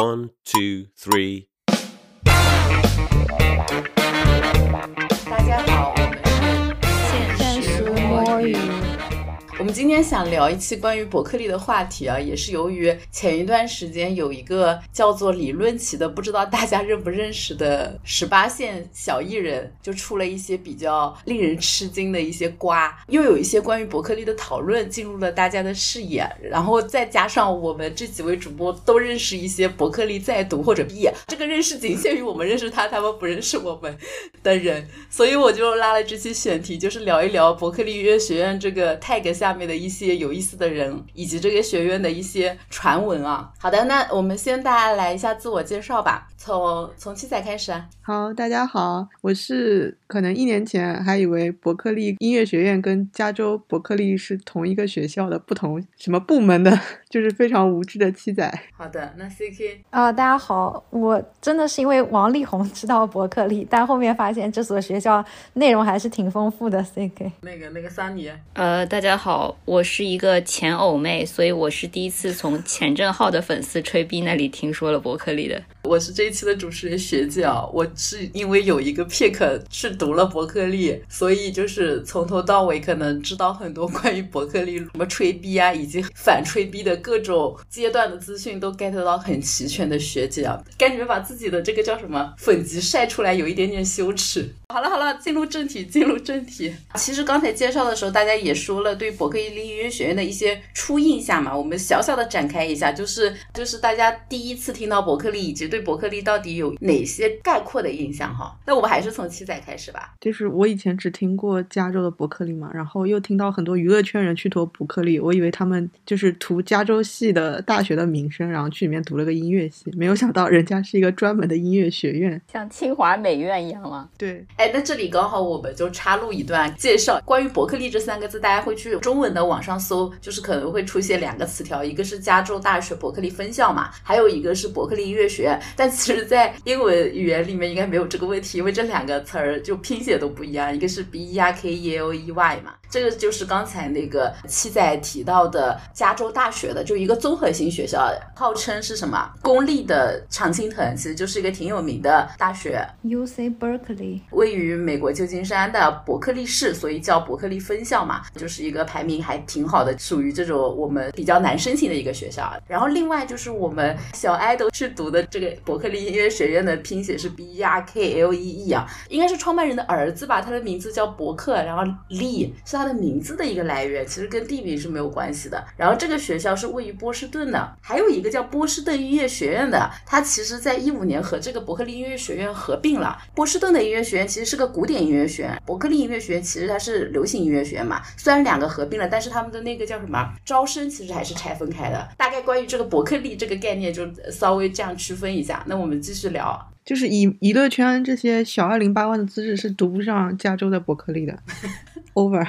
One, two, three. 大家好， 今天想聊一期关于伯克利的话题啊，也是由于前一段时间有一个叫做理论奇的，不知道大家认不认识的十八线小艺人，就出了一些比较令人吃惊的一些瓜，又有一些关于伯克利的讨论进入了大家的视野，然后再加上我们这几位主播都认识一些伯克利在读或者毕业，这个认识仅限于我们认识他，他们不认识我们的人，所以我就拉了这期选题，就是聊一聊伯克利音乐学院这个 tag 下面的一些有意思的人，以及这个学院的一些传闻啊。好的，那我们先大家来一下自我介绍吧，从从七仔开始啊。好，大家好，我是可能一年前还以为伯克利音乐学院跟加州伯克利是同一个学校的不同什么部门的，就是非常无知的七仔。好的，那 CK 啊、大家好，我真的是因为王力宏知道伯克利，但后面发现这所学校内容还是挺丰富的。CK，那个那个桑尼，呃，大家好，我是一个前偶妹，所以我是第一次从钱正浩的粉丝吹逼那里听说了伯克利的。我是这一期的主持人学姐啊，我是因为有一个 pick 去读了伯克利，所以就是从头到尾可能知道很多关于伯克利什么吹逼啊，以及反吹逼的各种阶段的资讯都 get 到很齐全的学姐啊，感觉把自己的这个叫什么粉级晒出来有一点点羞耻。好了好了，进入正题，进入正题。其实刚才介绍的时候，大家也说了对伯克利音乐学院的一些初印象嘛，我们小小的展开一下，就是就是大家第一次听到伯克利，以及对伯克利到底有哪些概括的印象哈。那我们还是从七仔开始吧。就是我以前只听过加州的伯克利嘛，然后又听到很多娱乐圈人去读伯克利，我以为他们就是图加州系的大学的名声，然后去里面读了个音乐系，没有想到人家是一个专门的音乐学院。像清华美院一样吗？对，哎，那这里刚好我们就插入一段介绍，关于伯克利这三个字，大家会去中文的网上搜，就是可能会出现两个词条，一个是加州大学伯克利分校嘛，还有一个是伯克利音乐学院。但其实，在英文语言里面应该没有这个问题，因为这两个词儿就拼写都不一样，一个是 B E R K E L E Y 嘛，这个就是刚才那个七仔提到的加州大学的，就一个综合性学校，号称是什么公立的常青藤，其实就是一个挺有名的大学。UC Berkeley，位于美国旧金山的伯克利市，所以叫伯克利分校嘛，就是一个排名还挺好的，属于这种我们比较难申请的一个学校。然后另外就是我们小爱豆去读的这个伯克利音乐学院的拼写是 B E R K L E E 啊，应该是创办人的儿子吧，他的名字叫伯克，然后利是他的名字的一个来源，其实跟地名是没有关系的。然后这个学校是位于波士顿的，还有一个叫波士顿音乐学院的，它其实在一五年和这个伯克利音乐学院合并了。波士顿的音乐学院其实是个古典音乐学院，伯克利音乐学院其实它是流行音乐学院嘛。虽然两个合并了，但是他们的那个叫什么招生其实还是拆分开的。大概关于这个伯克利这个概念就稍微这样区分一下。那我们继续聊。就是以娱乐圈这些小二零八万的资质是读不上加州的伯克利的。Over。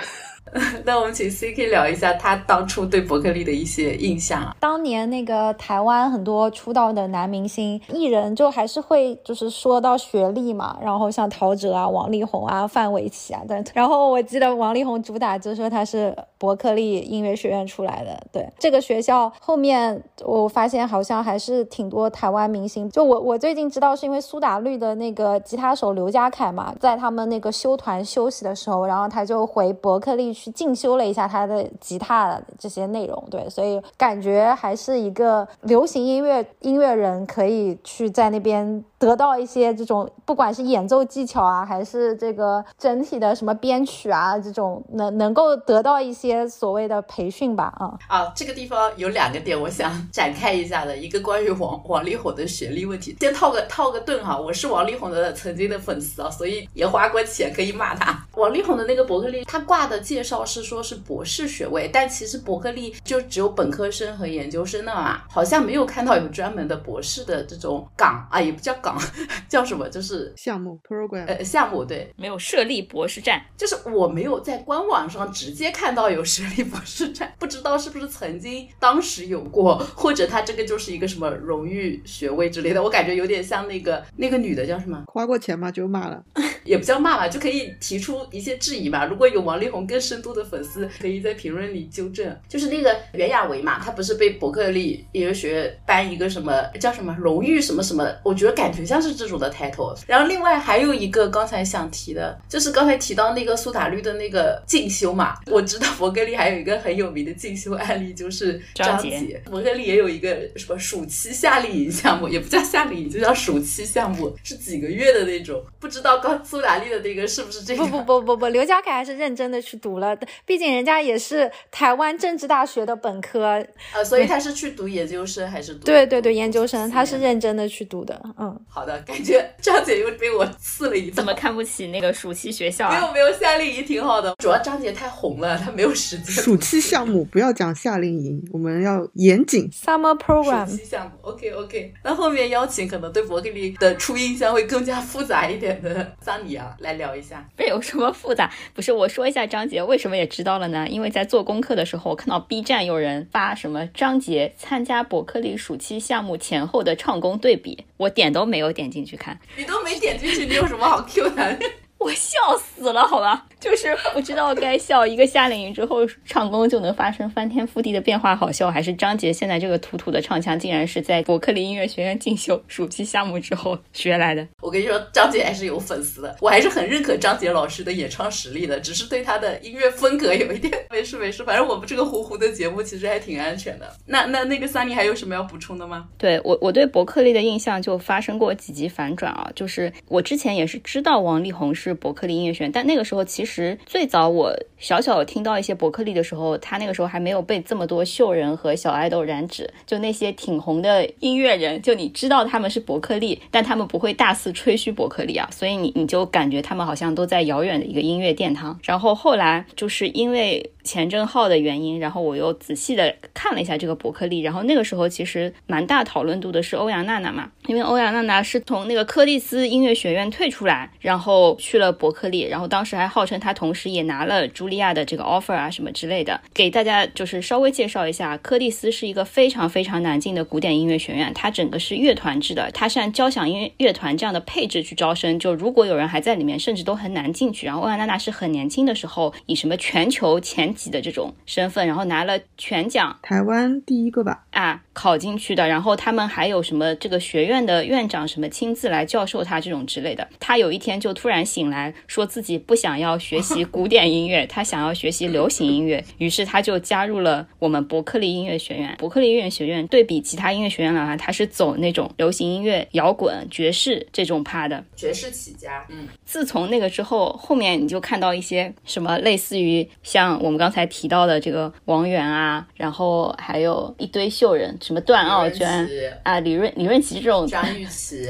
那我们请 CK 聊一下他当初对伯克利的一些印象啊。当年那个台湾很多出道的男明星艺人，就还是会就是说到学历嘛，然后像陶喆啊、王力宏啊、范玮琪啊等。然后我记得王力宏主打就说他是伯克利音乐学院出来的，对这个学校后面我发现好像还是挺多台湾明星。就我我最近知道是因为苏打绿的那个吉他手刘家凯嘛，在他们那个休团休息的时候，然后他就回伯克利去进修了一下他的吉他这些内容，对，所以感觉还是一个流行音乐音乐人可以去在那边得到一些这种，不管是演奏技巧啊，还是这个整体的什么编曲啊，这种能能够得到一些所谓的培训吧，啊、啊，这个地方有两个点我想展开一下的，一个关于王王力宏的学历问题，先套个套个盾哈，我是王力宏的曾经的粉丝啊，所以也花过钱可以骂他。王力宏的那个伯克利，他挂的介绍是说是博士学位，但其实伯克利就只有本科生和研究生的嘛，好像没有看到有专门的博士的这种岗啊，也不叫岗，叫什么，就是项目 program，呃项目对，没有设立博士站，就是我没有在官网上直接看到有设立博士站，不知道是不是曾经当时有过，或者他这个就是一个什么荣誉学位之类的，我感觉有点像那个那个女的叫什么？花过钱吗就骂了。也不叫骂吧，就可以提出一些质疑嘛。如果有王力宏更深度的粉丝，可以在评论里纠正。就是那个袁娅维嘛，她不是被伯克利音乐学院颁一个什么叫什么荣誉什么什么？我觉得感觉像是这种的 title。然后另外还有一个刚才想提的，就是刚才提到那个苏打绿的那个进修嘛。我知道伯克利还有一个很有名的进修案例，就是张杰。伯克利也有一个什么暑期夏令营项目，也不叫夏令营，就叫暑期项目，是几个月的那种。不知道刚苏打绿的那个是不是这个？不不不不不，刘家凯还是认真的去读了，毕竟人家也是台湾政治大学的本科，呃，所以他是去读研究生还是读？对对对，研究生，他是认真的去读的。嗯，好的，感觉张姐又被我刺了一怎么看不起那个暑期学校？没有没有，夏令营挺好的，主要张姐太红了，她没有时间。暑期项目不要讲夏令营，我们要严谨。Summer program。暑期项目，OK OK。那后面邀请可能对伯克利的初印象会更加复杂一点的桑尼啊，来聊一下。这有什么复杂？不是，我说一下张姐为什么也知道了呢？因为在做功课的时候，我看到 B 站有人发什么张杰参加伯克利暑期项目前后的唱功对比，我点都没有点进去看。你都没点进去，你有什么好 Q 的？我笑死了，好吧，就是我知道该笑一个夏令营之后唱功就能发生翻天覆地的变化，好笑，还是张杰现在这个土土的唱腔，竟然是在伯克利音乐学院进修暑期项目之后学来的。我跟你说，张杰还是有粉丝的，我还是很认可张杰老师的演唱实力的，只是对他的音乐风格有一点 没事没事，反正我们这个糊糊的节目其实还挺安全的。那那那个三妮还有什么要补充的吗？对我我对伯克利的印象就发生过几级反转啊，就是我之前也是知道王力宏是伯克利音乐学院，但那个时候其实最早我小小听到一些伯克利的时候，他那个时候还没有被这么多秀人和小爱豆染指，就那些挺红的音乐人，就你知道他们是伯克利，但他们不会大肆吹嘘伯克利啊，所以你你就感觉他们好像都在遥远的一个音乐殿堂。然后后来就是因为钱正浩的原因，然后我又仔细的看了一下这个伯克利，然后那个时候其实蛮大讨论度的是欧阳娜娜嘛，因为欧阳娜娜是从那个柯蒂斯音乐学院退出来，然后去了伯克利，然后当时还号称他同时也拿了茱莉亚的这个 offer 啊什么之类的。给大家就是稍微介绍一下，柯蒂斯是一个非常非常难进的古典音乐学院，它整个是乐团制的，它是按交响音乐乐团这样的配置去招生，就如果有人还在里面，甚至都很难进去。然后欧阳娜娜是很年轻的时候，以什么全球前几的这种身份，然后拿了全奖，台湾第一个吧啊考进去的。然后他们还有什么这个学院的院长什么亲自来教授他这种之类的。他有一天就突然醒来，说自己不想要学习 古典音乐，他想要学习流行音乐，于是他就加入了我们伯克利音乐学院。伯克利音乐学院对比其他音乐学院来话，他是走那种流行音乐、摇滚、爵士这种趴的，爵士起家。嗯，自从那个之后，后面你就看到一些什么类似于像我们刚才提到的这个王源啊，然后还有一堆秀人，什么段奥娟啊、李润李润琦这种，张雨绮，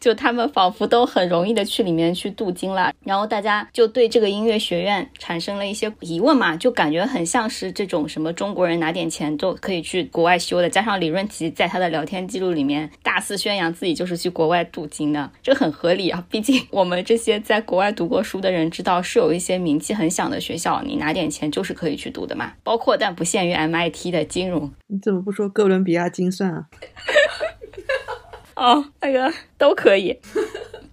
就他们仿佛都很容易的去里面去镀金了，然后大家就对这个音乐学院产生了一些疑问嘛，就感觉很像是这种什么中国人拿点钱都可以去国外修的，加上李润琪在他的聊天记录里面大肆宣扬自己就是去国外镀金的，这很合理啊，毕竟我们这些在国外读过书的人知道，是有一些名气很响的学校，你拿点钱就是可以去读的嘛，包括但不限于 MIT 的金融。你怎么不说哥伦比亚精算啊？哦，那个都可以。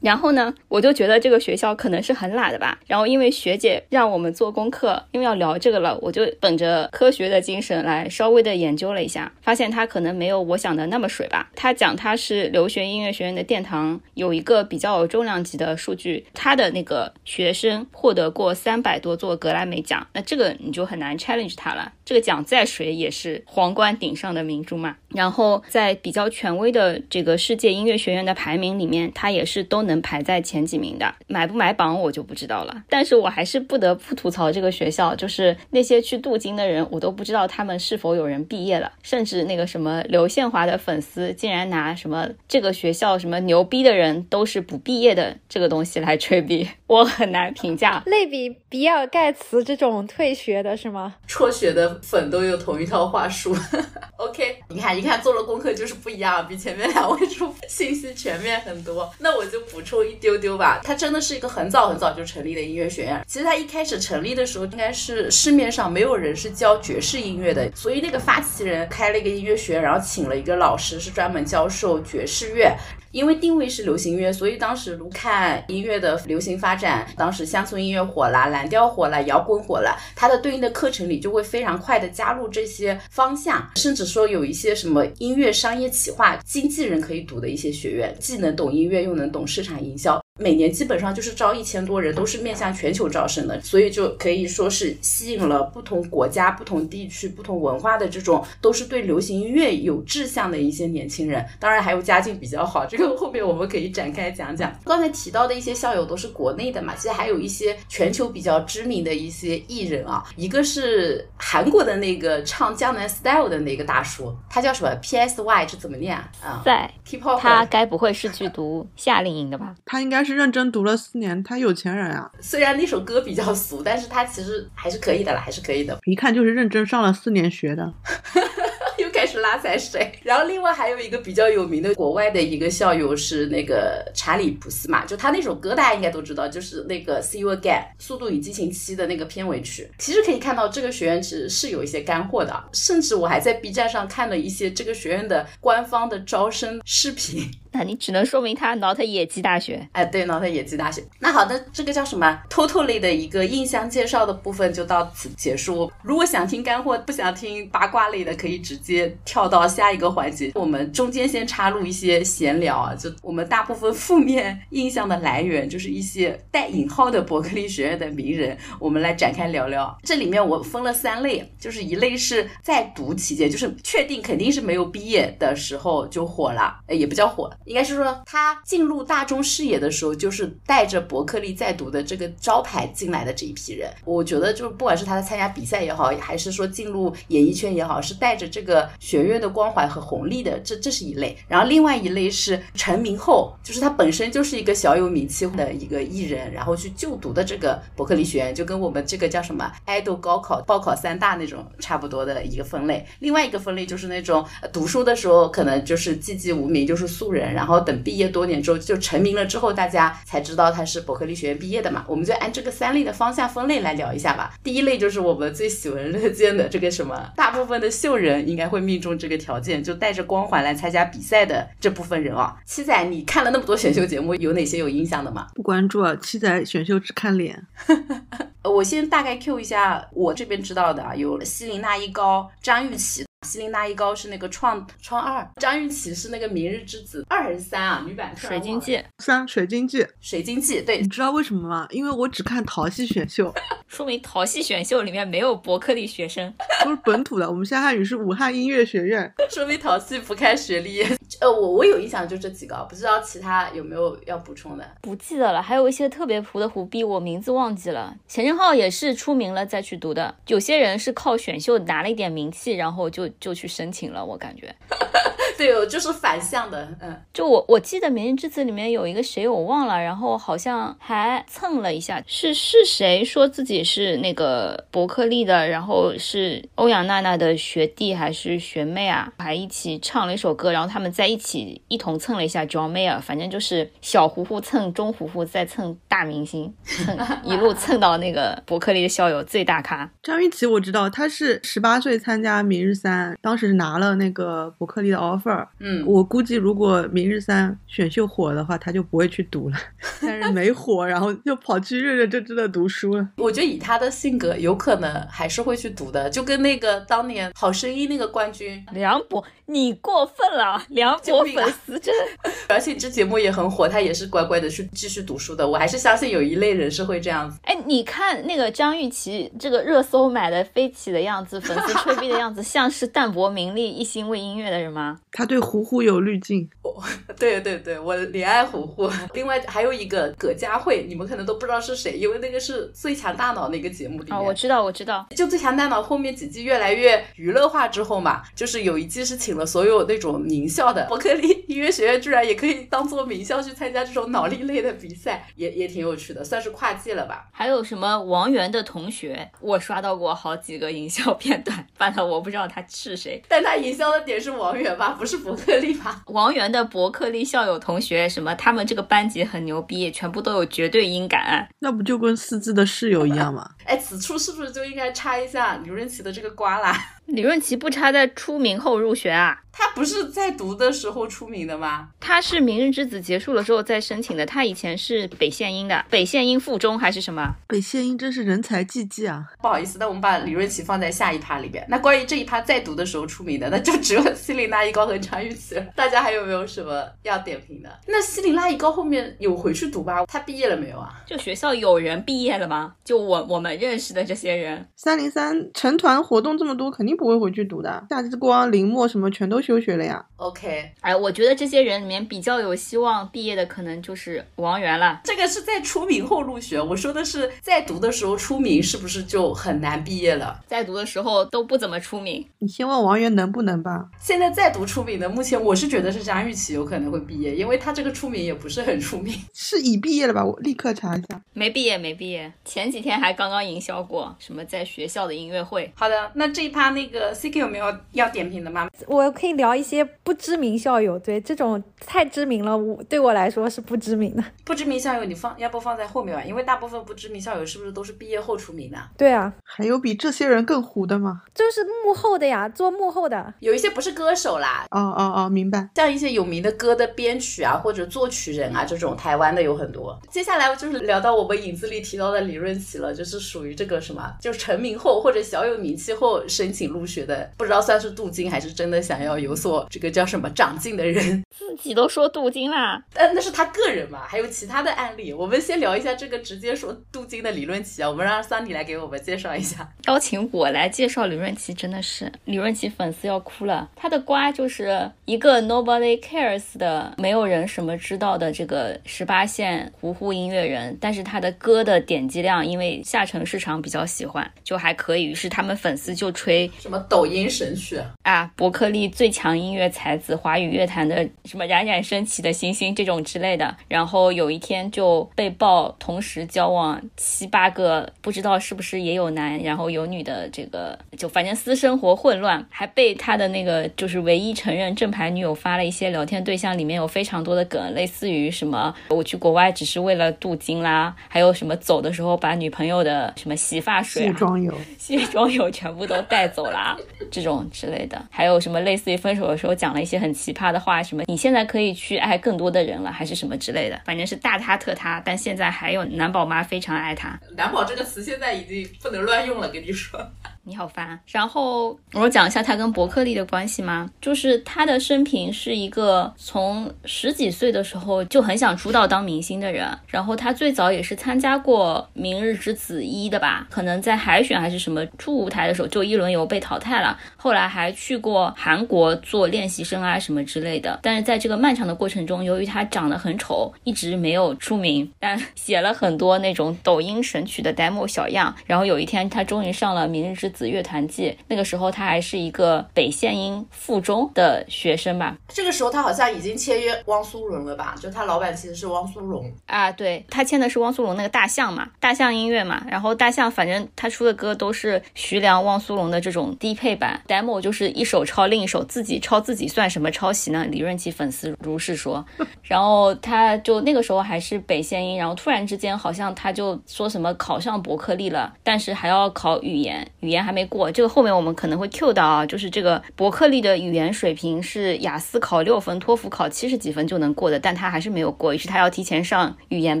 然后呢，我就觉得这个学校可能是很懒的吧。然后因为学姐让我们做功课，因为要聊这个了，我就本着科学的精神来稍微的研究了一下，发现它可能没有我想的那么水吧。他讲他是留学音乐学院的殿堂，有一个比较有重量级的数据，他的那个学生获得过三百多座格莱美奖，那这个你就很难 challenge 他了。这个奖再水也是皇冠顶上的明珠嘛。然后在比较权威的这个世界音乐学院的排排名里面，他也是都。能排在前几名的，买不买榜我就不知道了。但是我还是不得不吐槽这个学校，就是那些去镀金的人，我都不知道他们是否有人毕业了。甚至那个什么刘宪华的粉丝，竟然拿什么这个学校什么牛逼的人都是不毕业的这个东西来吹逼，我很难评价。类比比尔盖茨这种退学的是吗？辍学的粉都有同一套话术。OK，你看，一看做了功课就是不一样，比前面两位说信息全面很多。那我就补充一丢丢吧。它真的是一个很早很早就成立的音乐学院。其实它一开始成立的时候，应该是市面上没有人是教爵士音乐的，所以那个发起人开了一个音乐学院，然后请了一个老师是专门教授爵士乐。因为定位是流行乐，所以当时如看音乐的流行发展，当时乡村音乐火了，蓝调火了，摇滚火了，它的对应的课程里就会非常快的加入这些方向，甚至说有一些什么音乐商业企划、经纪人可以读的一些学院，既能懂音乐，又能懂市场营销。每年基本上就是招一千多人，都是面向全球招生的，所以就可以说是吸引了不同国家、不同地区、不同文化的这种，都是对流行音乐有志向的一些年轻人。当然还有家境比较好，这个后面我们可以展开讲讲。刚才提到的一些校友都是国内的嘛，其实还有一些全球比较知名的一些艺人啊，一个是韩国的那个唱江南 style 的那个大叔，他叫什么 P S Y 这怎么念啊？在 K-pop，他该不会是去读夏令营的吧？他应该是认真读了四年，他有钱人啊，虽然那首歌比较俗，但是他其实还是可以的啦，还是可以的。一看就是认真上了四年学的。又开始拉踩谁，然后另外还有一个比较有名的国外的一个校友是那个查理普斯嘛，就他那首歌大家应该都知道，就是那个 See You Again《速度与激情七》的那个片尾曲。其实可以看到这个学院其实是有一些干货的，甚至我还在 B 站上看了一些这个学院的官方的招生视频。那你只能说明他 not 野鸡大学。哎，对，not 野鸡大学。那好的，这个叫什么 totally 的一个印象介绍的部分就到此结束。如果想听干货，不想听八卦类的，可以直接跳到下一个环节。我们中间先插入一些闲聊啊，就我们大部分负面印象的来源，就是一些带引号的伯克利学院的名人，我们来展开聊聊。这里面我分了三类，就是一类是在读期间，就是确定肯定是没有毕业的时候就火了，哎，也不叫火。应该是说，他进入大众视野的时候，就是带着伯克利在读的这个招牌进来的这一批人。我觉得，就是不管是他在参加比赛也好，还是说进入演艺圈也好，是带着这个学院的光环和红利的。这这是一类。然后另外一类是成名后，就是他本身就是一个小有名气的一个艺人，然后去就读的这个伯克利学院，就跟我们这个叫什么爱豆高考报考三大那种差不多的一个分类。另外一个分类就是那种读书的时候可能就是寂寂无名，就是素人。然后等毕业多年之后就成名了之后，大家才知道他是伯克利学院毕业的嘛。我们就按这个三类的方向分类来聊一下吧。第一类就是我们最喜闻乐见的这个什么，大部分的秀人应该会命中这个条件，就带着光环来参加比赛的这部分人啊。七仔，你看了那么多选秀节目，有哪些有印象的吗？不关注啊，七仔选秀只看脸。我先大概 Q 一下我这边知道的啊，有希林娜依高、张雨绮。希林娜依高是那个创创二，张雨绮是那个明日之子二还是三啊？女版水晶记三，水晶记，水晶记。对，你知道为什么吗？因为我只看淘系选秀，说明淘系选秀里面没有伯克利学生，都是本土的。我们夏汉语是武汉音乐学院，说明淘系不看学历。呃，我我有印象就这几个，不知道其他有没有要补充的？不记得了，还有一些特别糊的胡逼，我名字忘记了。钱正浩也是出名了再去读的，有些人是靠选秀拿了一点名气，然后就就去申请了。我感觉，对，就是反向的。嗯，就我我记得《明日之子》里面有一个谁我忘了，然后好像还蹭了一下，是是谁说自己是那个伯克利的，然后是欧阳娜娜的学弟还是学妹啊？还一起唱了一首歌，然后他们在一起一同蹭了一下 John Mayer，反正就是小糊糊蹭中糊糊，再蹭大明星，蹭一路蹭到那个伯克利的校友最大咖张雨绮。我知道她是十八岁参加明日三，当时拿了那个伯克利的 offer。嗯，我估计如果明日三选秀火的话，他就不会去读了。但是没火，然后就跑去认认真真的读书了。我觉得以他的性格，有可能还是会去读的，就跟那个当年《好声音》那个冠军梁博，你过分了，梁博粉丝真。而且这节目也很火，他也是乖乖的去继续读书的。我还是相信有一类人是会这样子。哎，你看那个张雨绮这个热搜买的飞起的样子，粉丝吹逼的样子，像是淡泊名利、一心为音乐的人吗？他对胡胡有滤镜。哦，对对对，我怜爱胡胡。另外还有一个葛佳慧，你们可能都不知道是谁，因为那个是最强大脑那个节目里面。哦，我知道，我知道。就最强大脑后面几季越来越娱乐化之后嘛，就是有一季是请了所有那种名校的伯克利音乐学院，居然也可以当做名校去参加这种脑力类的比赛，也也挺有趣的，算是跨界了吧。还有什么王源的同学，我刷到过好几个营销片段，反正我不知道他是谁，但他营销的点是王源吧，不是伯克利吧？王源的伯克利校友同学，什么他们这个班级很牛逼，全部都有绝对音感，那不就跟四字的室友一样吗？哎，此处是不是就应该插一下刘润奇的这个瓜啦？李润琪不差在出名后入学啊？他不是在读的时候出名的吗？他是《明日之子》结束了之后再申请的。他以前是北县英的，北县英附中还是什么？北县英真是人才济济啊！不好意思，那我们把李润琪放在下一趴里边。那关于这一趴在读的时候出名的，那就只有西林拉一高和张雨绮了。大家还有没有什么要点评的？那西林拉一高后面有回去读吧？他毕业了没有啊？就学校有人毕业了吗？就我我们认识的这些人，三零三成团活动这么多，肯定不会回去读的。夏之光、林墨什么全都休学了呀。OK，哎，我觉得这些人里面比较有希望毕业的，可能就是王源了。这个是在出名后入学，我说的是在读的时候出名，是不是就很难毕业了？在读的时候都不怎么出名。你先问王源能不能吧。现在在读出名的，目前我是觉得是张雨绮有可能会毕业，因为他这个出名也不是很出名。是已毕业了吧？我立刻查一下。没毕业，没毕业。前几天还刚刚营销过什么在学校的音乐会。好的，那这一趴那个 CK 有没有要点评的吗？我可以聊一些不知名校友，对这种太知名了，我对我来说是不知名的。不知名校友你放要不放在后面吧，因为大部分不知名校友是不是都是毕业后出名的？对啊，还有比这些人更糊的吗？就是幕后的呀，做幕后的。有一些不是歌手啦，哦哦哦，明白。像一些有名的歌的编曲啊，或者作曲人啊，这种台湾的有很多。接下来就是聊到我们影子里提到的李润琪了，就是属于这个什么，就成名后或者小有名气后申请入学的，不知道算是镀金还是真的想要有所这个叫什么长进的人，自己都说镀金啦。但那是他个人嘛，还有其他的案例。我们先聊一下这个直接说镀金的李润琪啊，我们让桑尼来给我们介绍一下。邀请我来介绍李润琪，真的是李润琪粉丝要哭了。他的瓜就是一个 nobody cares 的，没有人什么知道的这个十八线糊糊音乐人，但是他的歌的点击量，因为下沉市场比较喜欢，就还可以。于是他们粉丝就吹什么抖音神曲？啊，伯克利最强音乐才子，华语乐坛的什么冉冉升起的星星这种之类的。然后有一天就被曝同时交往七八个，不知道是不是也有男然后有女的这个，就反正私生活混乱，还被他的那个就是唯一承认正牌女友发了一些聊天对象，里面有非常多的梗，类似于什么我去国外只是为了镀金啦，还有什么走的时候把女朋友的什么洗发水、卸妆油、卸妆油全部都带走啦，这种之类的，还有什么类似于分手的时候讲了一些很奇葩的话，什么你现在可以去爱更多的人了，还是什么之类的，反正是大他特他，但现在还有男宝妈非常爱他。男宝这个词现在已经不能乱用了，跟你说。你好烦。然后我讲一下他跟伯克利的关系吗？就是他的生平是一个从十几岁的时候就很想出道当明星的人。然后他最早也是参加过《明日之子一》的吧？可能在海选还是什么初舞台的时候就一轮游被淘汰了。后来还去过韩国做练习生啊什么之类的。但是在这个漫长的过程中，由于他长得很丑，一直没有出名。但写了很多那种抖音神曲的 demo 小样。然后有一天他终于上了《明日之子乐团季》，那个时候他还是一个北县音附中的学生吧。这个时候他好像已经签约汪苏泷了吧？就他老板其实是汪苏泷啊，对他签的是汪苏泷那个大象嘛，大象音乐嘛。然后大象反正他出的歌都是徐良、汪苏泷的这种低配版 demo，就是一首抄另一首，自己抄自己算什么抄袭呢？李润琪粉丝如是说。然后他就那个时候还是北县音，然后突然之间好像他就说什么考上伯克利了，但是还要考语言，语言还没过。这个后面我们可能会 Q 到啊，就是这个伯克利的语言水平是雅思考六分，托福考七十几分就能过的，但他还是没有过，于是他要提前上语言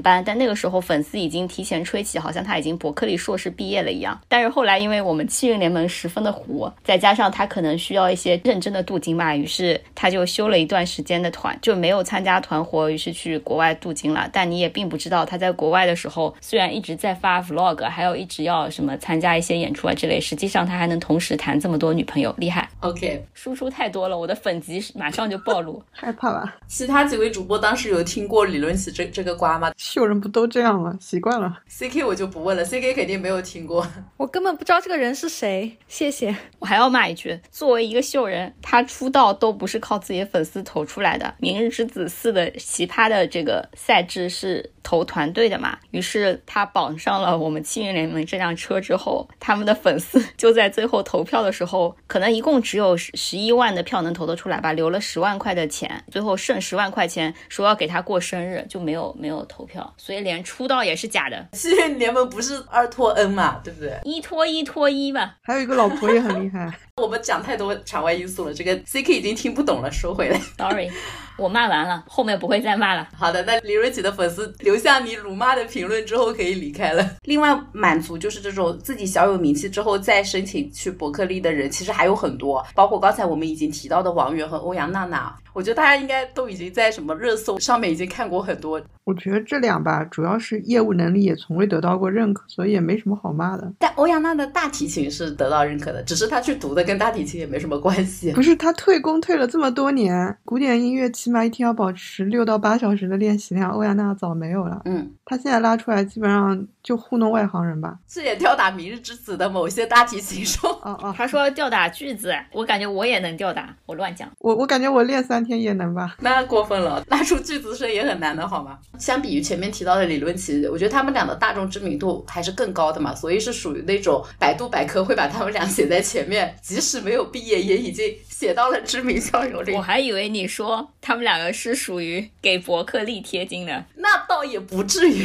班。但那个时候粉丝已经提前吹起，好像他已经伯克利硕士毕业了一样。但是后来因为我们气运联盟十分的糊，再加上他可能需要一些认真的镀金吧，于是他就休了一段时间的团，就没有参加团活，于是去国外镀金了。但你也并不知道他在国外的时候，虽然一直在发 vlog，还有一直要什么参加一些演出啊之类，实际上他还能同时谈这么多女朋友，厉害。OK，输出太多了，我的粉级马上就暴露。害怕吧？其他几位主播当时有听过李论起这这个瓜吗秀人不都这样吗？习惯了。？CK 我就不问了，CK 肯定没有听过。我根本不知道这个人是谁，谢谢。我还要骂一句，作为一个秀人，他出道都不是靠自己的粉丝投出来的。《明日之子四》的奇葩的这个赛制是投团队的嘛。于是他绑上了我们七云联盟这辆车之后，他们的粉丝就在最后投票的时候，可能一共只有十十一万的票能投得出来吧，留了十万块的钱，最后剩十万块钱，说要给他过生日，就没有没有投票，所以连出道也是假的，七云联盟不是二拖 N 嘛，对不对？一拖一拖一吧。还有一个老婆也很厉害。我们讲太多场外因素了，这个 CK 已经听不懂了，收回来。Sorry，我骂完了，后面不会再骂了。好的，那李瑞奇的粉丝留下你辱骂的评论之后可以离开了。另外，满足就是这种自己小有名气之后再申请去伯克利的人，其实还有很多，包括刚才我们已经提到的王源和欧阳娜娜。我觉得大家应该都已经在什么热搜上面已经看过很多，我觉得这俩吧，主要是业务能力也从未得到过认可，所以也没什么好骂的。但欧阳娜的大提琴是得到认可的，只是她去读的跟大提琴也没什么关系。不是她退工退了这么多年，古典音乐起码一天要保持六到八小时的练习量，欧阳娜娜早没有了。嗯，她现在拉出来基本上就糊弄外行人吧。是也吊打《明日之子》的某些大提琴手。哦哦，他说吊打句子，我感觉我也能吊打，我乱讲。我我感觉我练三天也能吧。那过分了，拉出巨资声也很难的，好吗？相比于前面提到的理论奇，我觉得他们俩的大众知名度还是更高的嘛，所以是属于那种百度百科会把他们俩写在前面，即使没有毕业，也已经写到了知名校友里我。还以为你说他们两个是属于给伯克利贴金的。那倒也不至于，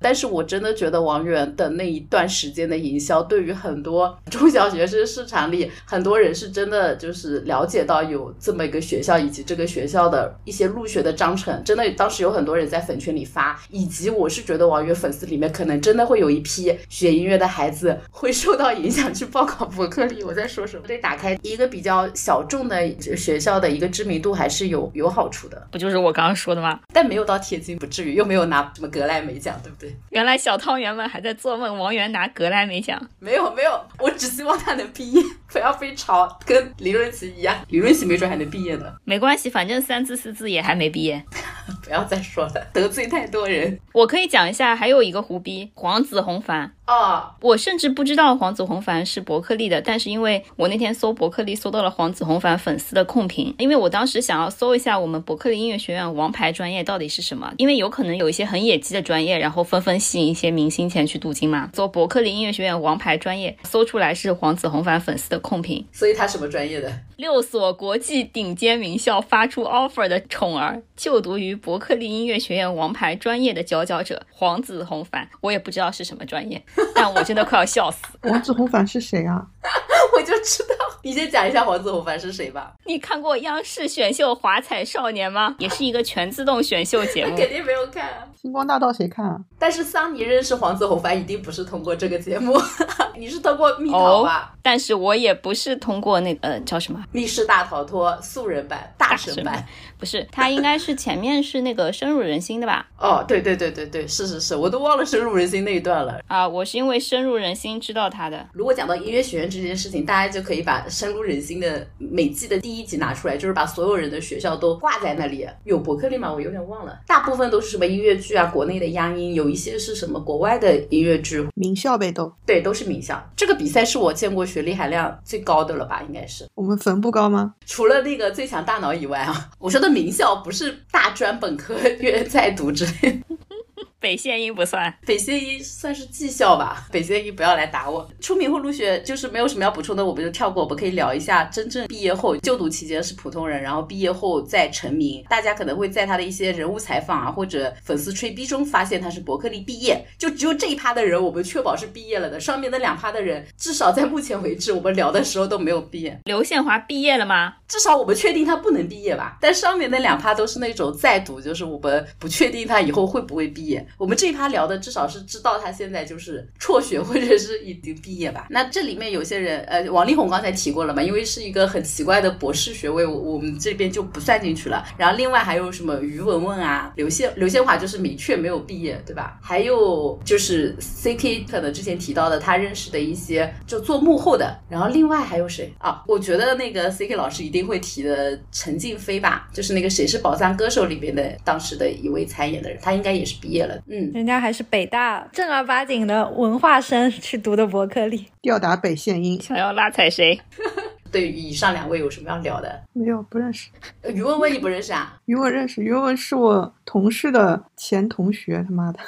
但是我真的觉得王源的那一段时间的营销，对于很多中小学生市场里很多人是真的就是了解到有这么一个学校，以及这个学校的一些入学的章程，真的当时有很多人在粉圈里发，以及我是觉得王源粉丝里面可能真的会有一批学音乐的孩子会受到影响去报考伯克利。我在说什么？对打开一个比较小众的学校的一个知名度还是有有好处的，不就是我刚刚说的吗？但没有到铁金，不至于，又没有拿什么格莱美奖，对不对？原来小汤圆们还在做梦，王源拿格莱美奖。没有没有，我只希望他能毕业，不要被炒，跟李润奇一样。李润奇没准还能毕业呢，没关系，反正三字四字也还没毕业。不要再说了，得罪太多人我可以讲一下，还有一个胡逼黄子弘凡。哦。我甚至不知道黄子弘凡是伯克利的，但是因为我那天搜伯克利搜到了黄子弘凡粉丝的控评，因为我当时想要搜一下我们伯克利音乐学院王牌专业到底是什么，因为有可能有一些很野鸡的专业，然后纷纷吸引一些明星前去镀金嘛。搜伯克利音乐学院王牌专业，搜出来是黄子弘凡粉丝的控评，所以他什么专业的？六所国际顶尖名校发出 offer 的宠儿，就读于伯克利音乐学院王牌专业的佼佼者黄子弘凡，我也不知道是什么专业，但我真的快要笑死。黄子弘凡是谁啊？我就知道。你先讲一下黄子弘凡是谁吧。你看过央视选秀《华彩少年》吗？也是一个全自动选秀节目。肯定没有看啊。星光大道谁看啊？但是桑尼认识黄子弘凡一定不是通过这个节目，你是通过蜜桃吧？但是我也不是通过那个、呃、叫什么密室大逃脱素人版、大神版神版。，不是，他应该是前面是那个深入人心的吧？哦，对对对对对，是是是，我都忘了深入人心那一段了。啊，我是因为深入人心知道他的。如果讲到音乐学院这件事情，大家就可以把深入人心的每季的第一集拿出来，就是把所有人的学校都挂在那里。有伯克利吗？我有点忘了，大部分都是什么音乐剧啊，国内的央音，有一些是什么国外的音乐剧，名校呗都。对，都是名校。这个比赛是我见过学历含量最高的了吧？应该是。我们分不高吗？除了那个最强大脑以外啊，我说的名校不是大专本科院在读之类的。北线音不算，北线一算是技校吧，北线一不要来打我。出名后入学就是没有什么要补充的，我们就跳过。我们可以聊一下真正毕业后就读期间是普通人，然后毕业后再成名。大家可能会在他的一些人物采访啊，或者粉丝吹逼中发现他是伯克利毕业。就只有这一趴的人，我们确保是毕业了的。上面那两趴的人，至少在目前为止我们聊的时候都没有毕业。刘宪华毕业了吗？至少我们确定他不能毕业吧，但上面那两趴都是那种在读，就是我们不确定他以后会不会毕业。我们这一趴聊的至少是知道他现在就是辍学或者是已经毕业吧。那这里面有些人，呃，王力宏刚才提过了嘛，因为是一个很奇怪的博士学位，我我们这边就不算进去了。然后另外还有什么于文文啊，刘宪刘宪华就是明确没有毕业，对吧？还有就是 C K 可能之前提到的他认识的一些就做幕后的，然后另外还有谁啊？我觉得那个 C K 老师一定会提的陈静飞吧，就是那个《谁是宝藏歌手》里边的当时的一位参演的人，他应该也是毕业了。嗯，人家还是北大正儿八经的文化生去读的伯克利。吊打北线音，想要拉踩谁？对以上两位有什么要聊的？没有不认识。呃于文文你不认识啊？于文认识，于文是我同事的前同学，他妈的。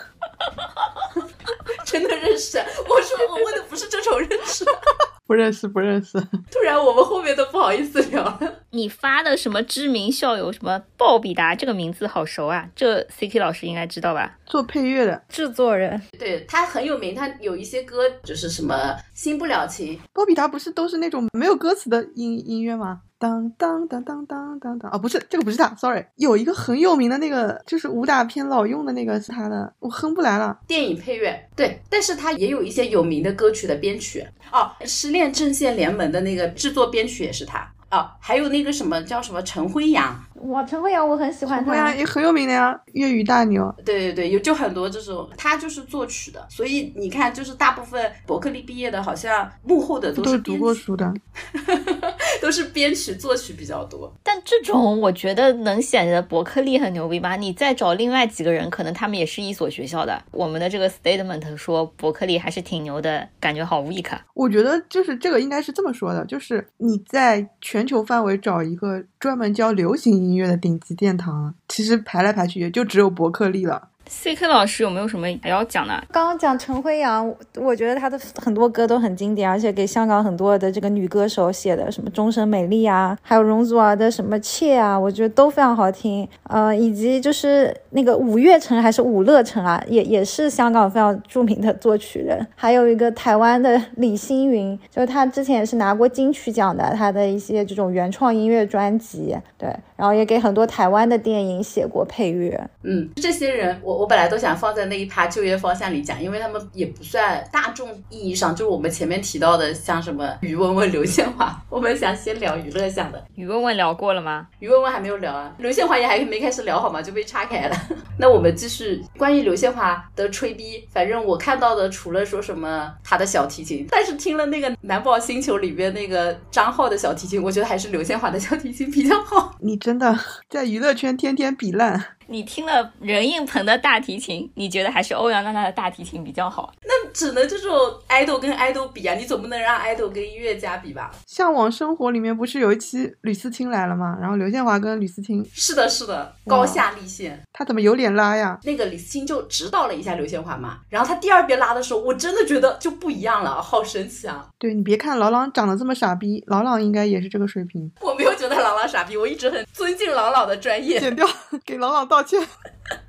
真的认识？我说我问的不是这种认识。不认识，不认识。突然我们后面都不好意思聊了。你发的什么知名校友什么鲍比达这个名字好熟啊，这 CK 老师应该知道吧？做配乐的。制作人，对他很有名，他有一些歌就是什么新不了情，鲍比达不是都是那种没有歌词的音音乐吗？当当当当当当当啊，不是这个不是他，sorry，有一个很有名的那个就是武打片老用的那个是他的，我哼不来了。电影配乐，对，但是他也有一些有名的歌曲的编曲。哦，《失恋阵线联盟》的那个制作编曲也是他哦，还有那个什么叫什么陈辉阳，哇，陈辉阳我很喜欢他，对呀，也很有名的呀，粤语大牛。对对对，有就很多这种，他就是作曲的，所以你看，就是大部分伯克利毕业的，好像幕后的都都是读过书的，都是编曲作曲比较多。但这种我觉得能显得伯克利很牛逼吧？你再找另外几个人，可能他们也是一所学校的。我们的这个 statement 说伯克利还是挺牛的，感觉好 weak 啊。我觉得就是这个应该是这么说的，就是你在全球范围找一个专门教流行音乐的顶级殿堂，其实排来排去也就只有伯克利了。CK 老师有没有什么还要讲的？刚刚讲陈辉阳，我我觉得他的很多歌都很经典，而且给香港很多的这个女歌手写的，什么《终身美丽》啊，还有容祖儿的什么《妾》啊，我觉得都非常好听。呃，以及就是那个五月城还是五乐城啊，也也是香港非常著名的作曲人。还有一个台湾的李星云，就是他之前也是拿过金曲奖的，他的一些这种原创音乐专辑，对，然后也给很多台湾的电影写过配乐。嗯，这些人我我本来都想放在那一趴就业方向里讲，因为他们也不算大众意义上，就是我们前面提到的，像什么于文文、刘宪华，我们想先聊娱乐向的。于文文聊过了吗？于文文还没有聊啊，刘宪华也还没开始聊好吗，就被岔开了。那我们继续关于刘宪华的吹逼，反正我看到的除了说什么他的小提琴，但是听了那个《南宝星球》里边那个张浩的小提琴，我觉得还是刘宪华的小提琴比较好。你真的在娱乐圈天天比烂，你听了任应鹏的大提琴，你觉得还是欧阳娜娜的大提琴比较好？只能这种 idol 跟 idol 比啊，你总不能让 idol 跟音乐家比吧？《向往生活》里面不是有一期吕思清来了吗？然后刘宪华跟吕思清，是的，是的，高下立现。他怎么有脸拉呀？那个李思清就指导了一下刘宪华嘛，然后他第二遍拉的时候，我真的觉得就不一样了，好神奇啊！对你别看郎朗长得这么傻逼，郎朗应该也是这个水平。我没有觉得郎朗傻逼，我一直很尊敬郎朗的专业。剪掉，给郎朗道歉。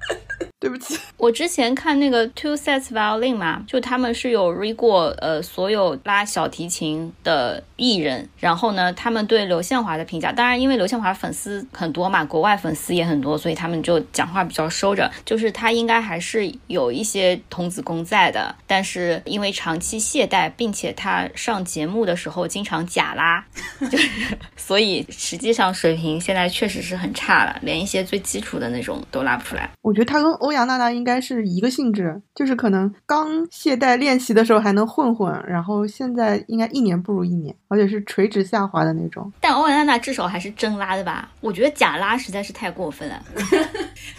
对不起，我之前看那个 Two Sets Violin 嘛，就他们是有 re 过呃所有拉小提琴的艺人，然后呢，他们对刘宪华的评价，当然因为刘宪华粉丝很多嘛，国外粉丝也很多，所以他们就讲话比较收着，就是他应该还是有一些童子功在的，但是因为长期懈怠，并且他上节目的时候经常假拉，就是所以实际上水平现在确实是很差了，连一些最基础的那种都拉不出来。我觉得他跟欧阳娜娜应该是一个性质，就是可能刚懈怠练习的时候还能混混，然后现在应该一年不如一年，而且是垂直下滑的那种。但欧阳娜娜至少还是真拉的吧？我觉得假拉实在是太过分了。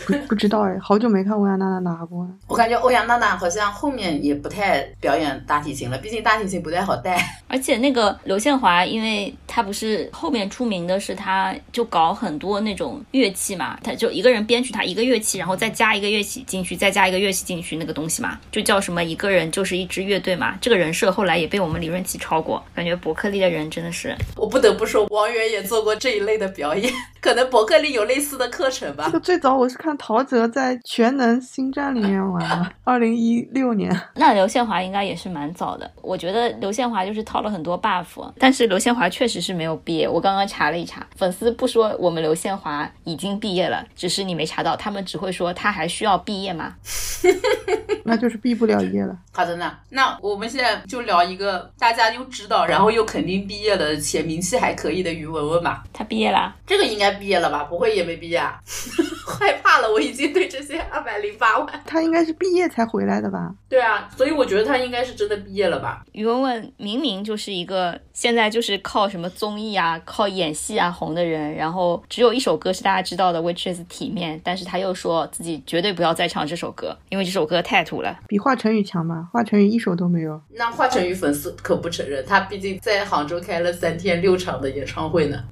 不不知道哎，好久没看欧阳娜娜拉过了。我感觉欧阳娜娜好像后面也不太表演大提琴了，毕竟大提琴不太好带。而且那个刘宪华，因为他不是后面出名的是，他就搞很多那种乐器嘛，他就一个人编曲，他一个乐器，然后再加一个乐器进去，再加一个乐器进去，那个东西嘛，就叫什么一个人就是一支乐队嘛。这个人设后来也被我们李润琪超过，感觉伯克利的人真的是我不得不说，王源也做过这一类的表演，可能伯克利有类似的课程吧这。个最早我是看陶喆在《全能星战》里面玩的，二零一六年。那刘宪华应该也是蛮早的，我觉得刘宪华就是套了很多 buff，但是刘宪华确实是没有毕业。我刚刚查了一查，粉丝不说我们刘宪华已经毕业了，只是你没查到，他们只会说他还需要毕业吗？那就是毕不了业了。好的呢，那我们现在就聊一个大家又知道，然后又肯定毕业的且名气还可以的于文文吧。他毕业啦？这个应该毕业了吧？不会也没毕业啊？害怕了，我已经对这些二百百零八万。他应该是毕业才回来的吧？对啊，所以我觉得他应该是真的毕业了吧？于文文明明就是一个现在就是靠什么综艺啊、靠演戏啊红的人，然后只有一首歌是大家知道的《Which Is 体面》，但是他又说自己绝对不要再唱这首歌，因为这首歌太土了。比华晨宇强吧？华晨宇一首都没有。那华晨宇粉丝可不承认，他毕竟在杭州开了三天六场的演唱会呢。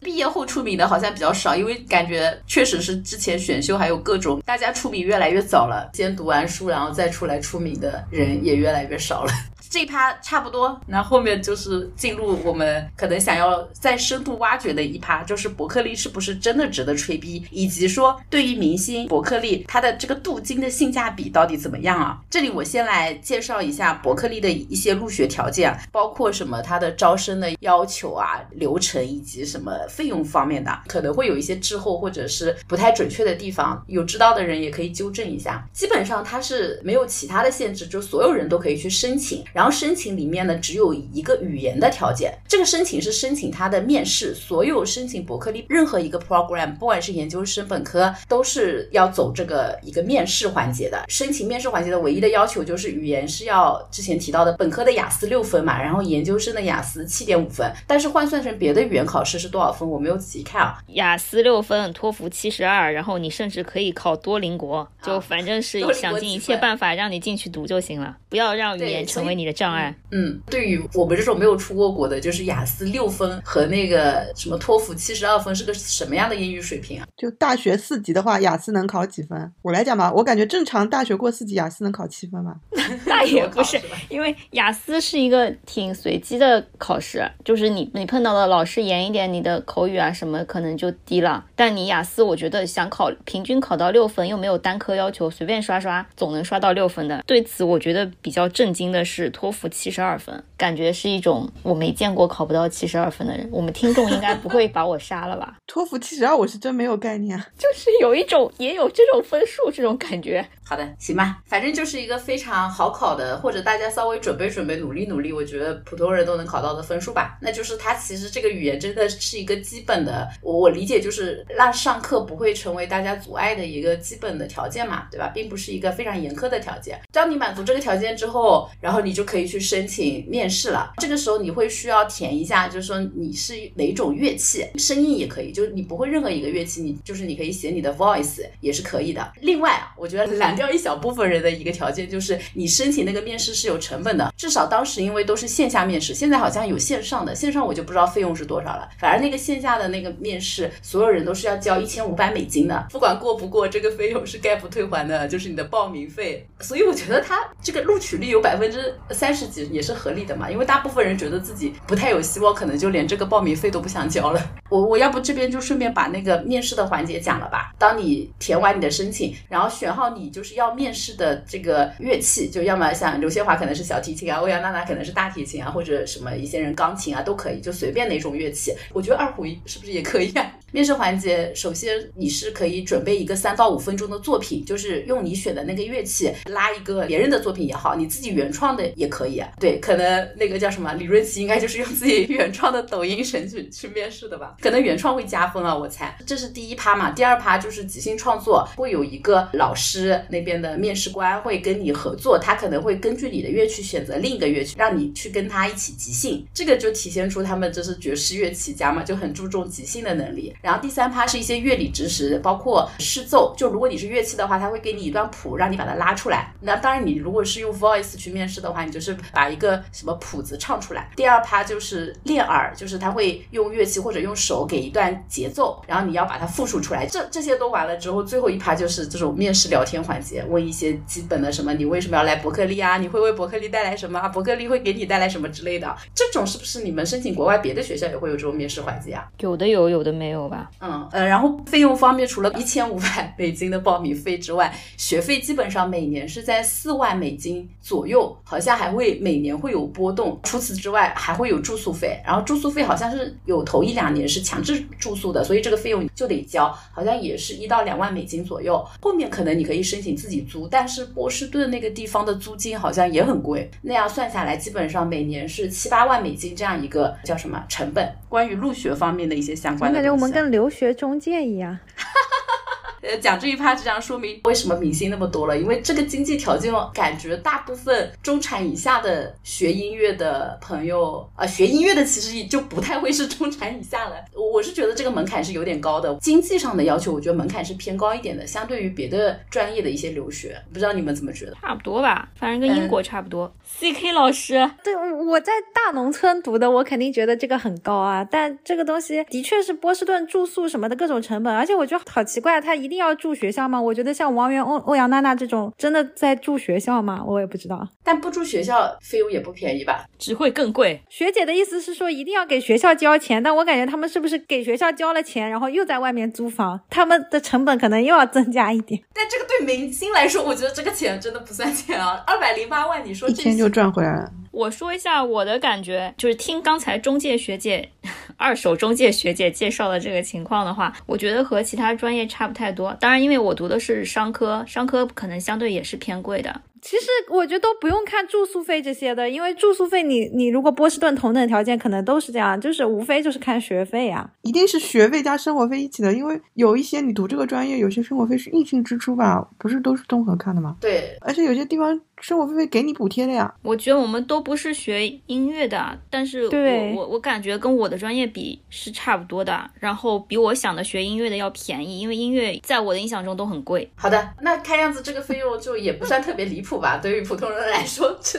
毕业后出名的好像比较少，因为感觉确实是之前选秀还有各种，大家出名越来越早了，先读完书然后再出来出名的人也越来越少了。这趴差不多，那后面就是进入我们可能想要再深度挖掘的一趴，就是伯克利是不是真的值得吹逼，以及说对于明星伯克利它的这个镀金的性价比到底怎么样啊？这里我先来介绍一下伯克利的一些入学条件，包括什么它的招生的要求啊、流程以及什么费用方面的，可能会有一些滞后或者是不太准确的地方，有知道的人也可以纠正一下。基本上它是没有其他的限制，就所有人都可以去申请。然后申请里面呢，只有一个语言的条件。这个申请是申请他的面试，所有申请伯克利任何一个 program，不管是研究生、本科，都是要走这个一个面试环节的。申请面试环节的唯一的要求就是语言是要之前提到的本科的雅思六分嘛，然后研究生的雅思七点五分。但是换算成别的语言考试是多少分，我没有仔细看啊。雅思六分，托福七十二，然后你甚至可以考多邻国，就反正是想尽一切办法让你进去读就行了，不要让语言成为你的障碍。嗯，对于我们这种没有出过国的，就是雅思六分和那个什么托福七十二分是个什么样的英语水平啊？就大学四级的话，雅思能考几分？我来讲吧，我感觉正常大学过四级，雅思能考七分吧。那也不是，因为雅思是一个挺随机的考试，就是你你碰到的老师严一点，你的口语啊什么可能就低了。但你雅思，我觉得想考平均考到六分，又没有单科要求，随便刷刷总能刷到六分的。对此，我觉得比较震惊的是托福七十二分，感觉是一种我没见过考不到七十二分的人。我们听众应该不会把我杀了吧？托福七十二，我是真没有概念，就是有一种也有这种分数这种感觉。好的，行吧，反正就是一个非常好考的，或者大家稍微准备准备，努力努力，我觉得普通人都能考到的分数吧。那就是它其实这个语言真的是一个基本的，我我理解就是让上课不会成为大家阻碍的一个基本的条件嘛，对吧？并不是一个非常严苛的条件。当你满足这个条件之后，然后你就可以去申请面试了。这个时候你会需要填一下，就是说你是哪种乐器，声音也可以，就是你不会任何一个乐器，你就是你可以写你的 voice 也是可以的。另外，我觉得蓝。掉一小部分人的一个条件就是你申请那个面试是有成本的，至少当时因为都是线下面试，现在好像有线上的，线上我就不知道费用是多少了。反正那个线下的那个面试，所有人都是要交一千五百美金的，不管过不过，这个费用是概不退还的，就是你的报名费。所以我觉得他这个录取率有百分之三十几也是合理的嘛，因为大部分人觉得自己不太有希望，可能就连这个报名费都不想交了。我我要不这边就顺便把那个面试的环节讲了吧。当你填完你的申请，然后选好你就是。要面试的这个乐器，就要么像刘宪华可能是小提琴啊，欧阳娜娜可能是大提琴啊，或者什么一些人钢琴啊都可以，就随便哪种乐器。我觉得二胡是不是也可以啊？面试环节，首先你是可以准备一个三到五分钟的作品，就是用你选的那个乐器拉一个别人的作品也好，你自己原创的也可以。对，可能那个叫什么李瑞琪，应该就是用自己原创的抖音神曲去面试的吧？可能原创会加分啊，我猜。这是第一趴嘛，第二趴就是即兴创作，会有一个老师那那边的面试官会跟你合作，他可能会根据你的乐曲选择另一个乐曲，让你去跟他一起即兴。这个就体现出他们这是爵士乐起家嘛，就很注重即兴的能力。然后第三趴是一些乐理知识，包括试奏。就如果你是乐器的话，他会给你一段谱，让你把它拉出来。那当然，你如果是用 voice 去面试的话，你就是把一个什么谱子唱出来。第二趴就是练耳，就是他会用乐器或者用手给一段节奏，然后你要把它复述出来。这这些都完了之后，最后一趴就是这种面试聊天环节，问一些基本的什么，你为什么要来伯克利啊？你会为伯克利带来什么？伯克利会给你带来什么之类的。这种是不是你们申请国外别的学校也会有这种面试环节啊？有的有，有的没有吧？嗯。呃，然后费用方面，除了一千五百美金的报名费之外，学费基本上每年是在四万美金左右，好像还会每年会有波动。除此之外，还会有住宿费，然后住宿费好像是有头一两年是强制住宿的，所以这个费用就得交，好像也是一到两万美金左右。后面可能你可以申请自己租，但是波士顿那个地方的租金好像也很贵，那样算下来，基本上每年是七八万美金这样一个叫什么成本？关于入学方面的一些相关的，感觉我们跟留学。中介一样，呃，讲这一趴就想说明为什么明星那么多了，因为这个经济条件，感觉大部分中产以下的学音乐的朋友啊、学音乐的其实也就不太会是中产以下了。我是觉得这个门槛是有点高的，经济上的要求，我觉得门槛是偏高一点的，相对于别的专业的一些留学，不知道你们怎么觉得？差不多吧，反正跟英国差不多。CK 老师，对，我在大农村读的，我肯定觉得这个很高啊。但这个东西的确是波士顿住宿什么的各种成本，而且我觉得好奇怪，他一定要住学校吗？我觉得像王源、欧欧阳娜娜这种，真的在住学校吗？我也不知道。但不住学校费用也不便宜吧？只会更贵。学姐的意思是说一定要给学校交钱，但我感觉他们是不是给学校交了钱，然后又在外面租房，他们的成本可能又要增加一点。但这个对明星来说，我觉得这个钱真的不算钱啊，二百零八万，你说这一天就赚回来了。我说一下我的感觉，就是听刚才中介学姐、二手中介学姐介绍的这个情况的话，我觉得和其他专业差不太多。当然，因为我读的是商科，商科可能相对也是偏贵的。其实我觉得都不用看住宿费这些的，因为住宿费你你如果波士顿同等条件，可能都是这样，就是无非就是看学费呀、一定是学费加生活费一起的，因为有一些你读这个专业，有些生活费是硬性支出吧，不是都是综合看的吗？对，而且有些地方生活费会给你补贴的呀。我觉得我们都不是学音乐的，但是对我我我感觉跟我的专业比是差不多的，然后比我想的学音乐的要便宜，因为音乐在我的印象中都很贵。好的，那看样子这个费用就也不算特别离谱吧？对于普通人来说，这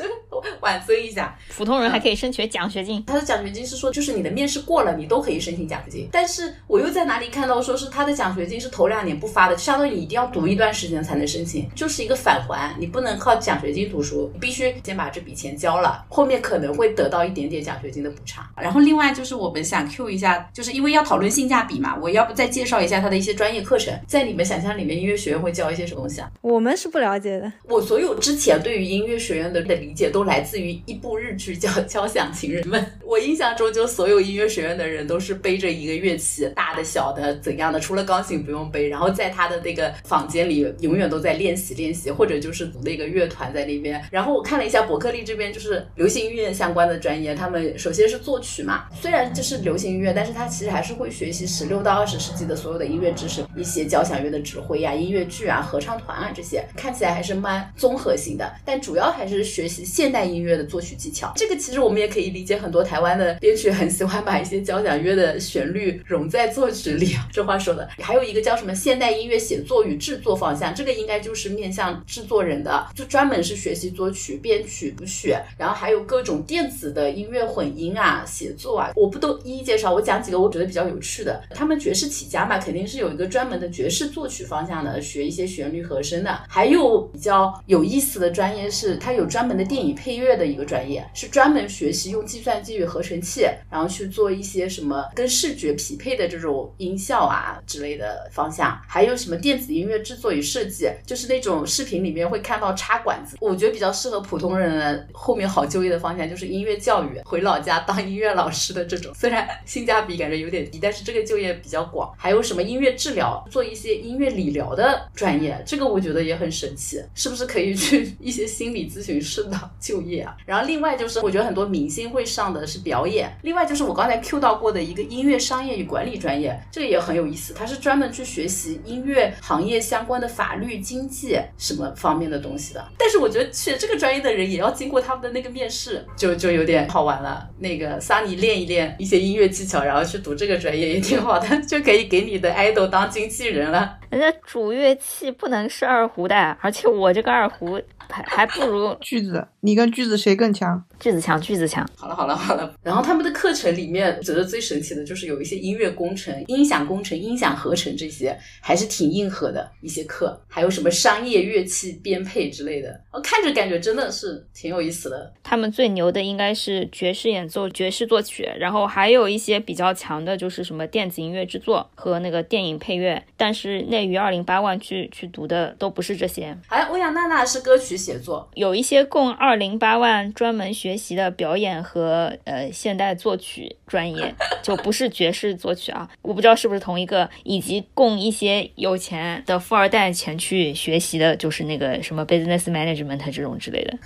晚尊一下。普通人还可以申请奖学金，他的奖学金是说，就是你的面试过了，你都可以申请奖学金。但是我又在哪里看到说是他的奖学金是头两年不发的，相当于你一定要读一段时间才能申请，就是一个返还，你不能靠奖学金读书，你必须先把这笔钱交了，后面可能会得到一点点奖学金的补偿。然后另外就是我们想 Q 一下，就是因为要讨论性价比嘛，我要不再介绍一下他的一些专业课程，在你们想象里面，音乐学院会教一些什么东西啊？我们是不了解的。我所有之前对于音乐学院的的理解都来自于一部日剧叫《交响情人们》。我印象中，就所有音乐学院的人都是背着一个乐器，大的、小的、怎样的，除了钢琴不用背。然后在他的那个房间里，永远都在练习练习，或者就是组那个乐团在那边。然后我看了一下伯克利这边，就是流行音乐相关的专业，他们首先是作曲嘛，虽然这是流行音乐，但是他其实还是会学习十六到二十世纪的所有的音乐知识，一些交响乐的指挥啊、音乐剧啊、合唱团啊这些，看起来还是蛮综合心的。但主要还是学习现代音乐的作曲技巧。这个其实我们也可以理解，很多台湾的编曲很喜欢把一些交响乐的旋律融在作曲里。这话说的，还有一个叫什么现代音乐写作与制作方向，这个应该就是面向制作人的，就专门是学习作曲、编曲、谱曲，然后还有各种电子的音乐混音啊、写作啊，我不都一一介绍，我讲几个我觉得比较有趣的。他们爵士起家嘛，肯定是有一个专门的爵士作曲方向的，学一些旋律和声的。还有比较有意思的专业是，它有专门的电影配乐的一个专业，是专门学习用计算机与合成器，然后去做一些什么跟视觉匹配的这种音效啊之类的方向。还有什么电子音乐制作与设计，就是那种视频里面会看到插管子，我觉得比较适合普通人后面好就业的方向就是音乐教育，回老家当音乐老师的这种，虽然性价比感觉有点低，但是这个就业比较广。还有什么音乐治疗，做一些音乐理疗的专业，这个我觉得也很神奇，是不是可以去一些心理咨询师的就业啊？然后另外就是我觉得很多明星会上的是表演，另外就是我刚才 Q 到过的一个音乐商业与管理专业，这个也很有意思，它是专门去学习音乐行业相关的法律、经济什么方面的东西的。但是我觉得学这个专业的人也要经过他们的那个面试，就就有点好玩了。那个桑尼练一练一些音乐技巧，然后去读这个专业也挺好的，就可以给你的 idol 当经纪人了。人家主乐器不能是二胡的，而且我这个二胡还还不如 句子，你跟句子谁更强？句子强，句子强。好了好了好了，然后他们的课程里面，我觉得最神奇的就是有一些音乐工程、音响工程、音响合成这些，还是挺硬核的一些课，还有什么商业乐器编配之类的，我看着感觉真的是挺有意思的。他们最牛的应该是爵士演奏、爵士作曲，然后还有一些比较强的，就是什么电子音乐制作和那个电影配乐。但是内娱二零八万去去读的都不是这些，哎，欧阳娜娜是歌曲写作，有一些供二零八万专门学习的表演和呃现代作曲专业，就不是爵士作曲啊，我不知道是不是同一个，以及供一些有钱的富二代前去学习的，就是那个什么 business management 这种之类的。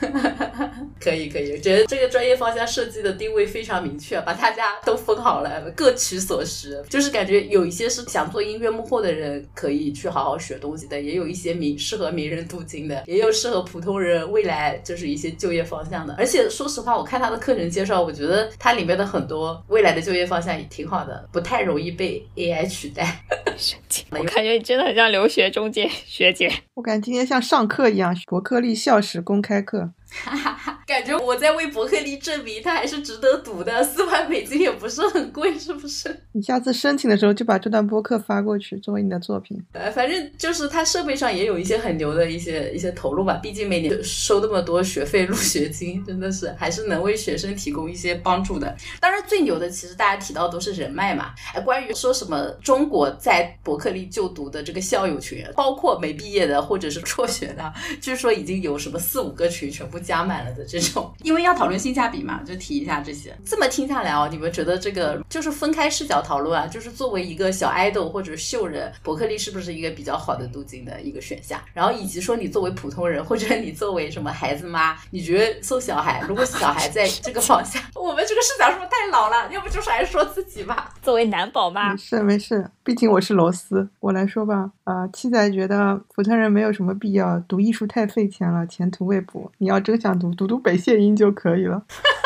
可 以可以，我觉得这个专业方向设计的定位非常明确，把大家都分好了，各取所需。就是感觉有一些是想做音乐幕后的人可以以去好好学东西的，也有一些名适合名人镀金的，也有适合普通人未来就是一些就业方向的。而且说实话，我看他的课程介绍，我觉得它里面的很多未来的就业方向也挺好的，不太容易被 AI 取代。学姐，我感觉你真的很像留学中介学姐。我感觉今天像上课一样，伯克利校史公开课。哈哈哈，感觉我在为伯克利证明它还是值得读的，四万美金也不是很贵，是不是？你下次申请的时候就把这段播客发过去，作为你的作品。呃，反正就是它设备上也有一些很牛的一些一些投入吧，毕竟每年收那么多学费、入学金，真的是还是能为学生提供一些帮助的。当然，最牛的其实大家提到都是人脉嘛。哎，关于说什么中国在伯克利就读的这个校友群，包括没毕业的或者是辍学的，据说已经有什么四五个群全部。加满了的这种，因为要讨论性价比嘛，就提一下这些。这么听下来哦，你们觉得这个就是分开视角讨论啊？就是作为一个小爱豆或者秀人，伯克利是不是一个比较好的镀金的一个选项？然后以及说你作为普通人，或者你作为什么孩子妈，你觉得送小孩，如果小孩在这个方向，我们这个视角是不是太老了？要不就是还是说自己吧。作为男宝妈，没事没事，毕竟我是螺丝，我来说吧。啊，七仔觉得普通人没有什么必要读艺术，太费钱了，前途未卜。你要真想读，读读北线音就可以了。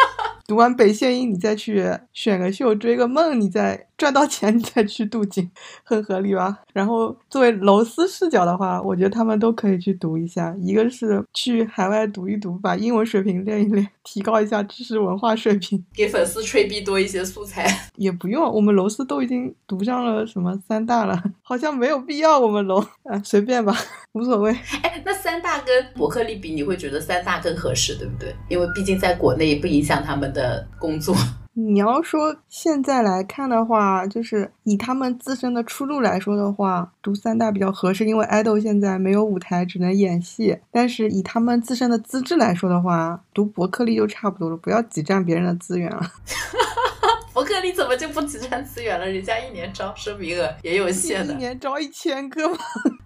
读完北线音，你再去选个秀，追个梦，你再赚到钱，你再去镀金，很合理吧？然后作为楼丝视角的话，我觉得他们都可以去读一下。一个是去海外读一读，把英文水平练一练，提高一下知识文化水平，给粉丝吹逼多一些素材。也不用，我们楼丝都已经读上了什么三大了，好像没有必要。我们楼啊，随便吧，无所谓。哎，那三大跟伯克利比，你会觉得三大更合适，对不对？因为毕竟在国内不影响他们的。的工作，你要说现在来看的话，就是以他们自身的出路来说的话，读三大比较合适，因为爱豆现在没有舞台，只能演戏。但是以他们自身的资质来说的话，读伯克利就差不多了，不要挤占别人的资源了。伯克利怎么就不挤占资源了？人家一年招生名额也有限的，一年招一千个吗？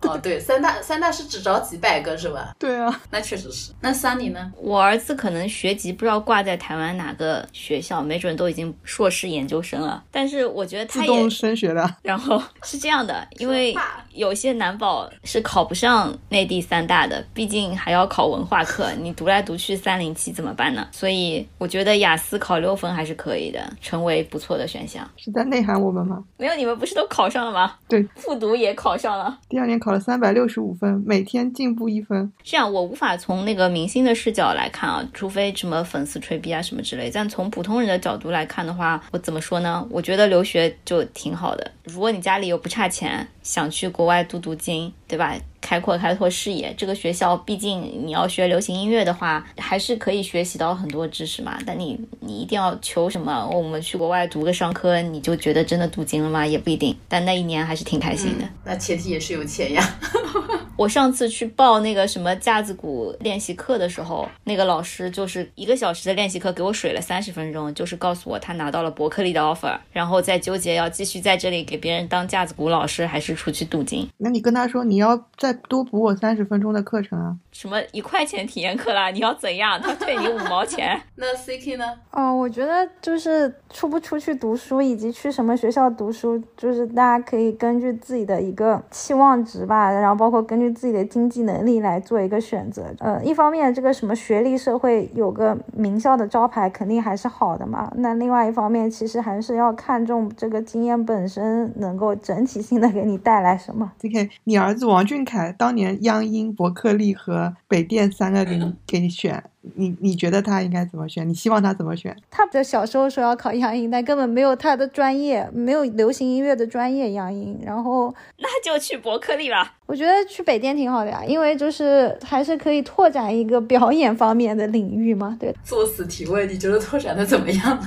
哦，对，三大三大是只招几百个是吧？对啊，那确实是。那 Sunny 呢？我儿子可能学籍不知道挂在台湾哪个学校，没准都已经硕士研究生了。但是我觉得他也升学的。然后是这样的，因为有些男宝是考不上内地三大的，毕竟还要考文化课，你读来读去三零七怎么办呢？所以我觉得雅思考六分还是可以的，成为。不错的选项是在内涵我们吗？没有，你们不是都考上了吗？对，复读也考上了，第二年考了三百六十五分，每天进步一分。这样我无法从那个明星的视角来看啊，除非什么粉丝吹逼啊什么之类。但从普通人的角度来看的话，我怎么说呢？我觉得留学就挺好的。如果你家里又不差钱，想去国外镀镀金，对吧？开阔开拓视野，这个学校毕竟你要学流行音乐的话，还是可以学习到很多知识嘛。但你你一定要求什么？我们去国外读个商科，你就觉得真的镀金了吗？也不一定。但那一年还是挺开心的。那前提也是有钱呀。我上次去报那个什么架子鼓练习课的时候，那个老师就是一个小时的练习课给我水了三十分钟，就是告诉我他拿到了伯克利的 offer，然后再纠结要继续在这里给别人当架子鼓老师，还是出去镀金。那你跟他说你要再多补我三十分钟的课程啊？什么一块钱体验课啦？你要怎样？他退你五毛钱？那 C K 呢？哦，我觉得就是出不出去读书，以及去什么学校读书，就是大家可以根据自己的一个期望值吧，然后包括根据自己的经济能力来做一个选择。呃，一方面这个什么学历社会有个名校的招牌肯定还是好的嘛。那另外一方面，其实还是要看重这个经验本身能够整体性的给你带来什么。C K，你儿子王俊凯当年央音、伯克利和北电三个给你给你选，你你觉得他应该怎么选？你希望他怎么选？他的小时候说要考央音，但根本没有他的专业，没有流行音乐的专业央音，然后 那就去伯克利吧。我觉得去北电挺好的呀，因为就是还是可以拓展一个表演方面的领域嘛。对，作死提问，你觉得拓展的怎么样？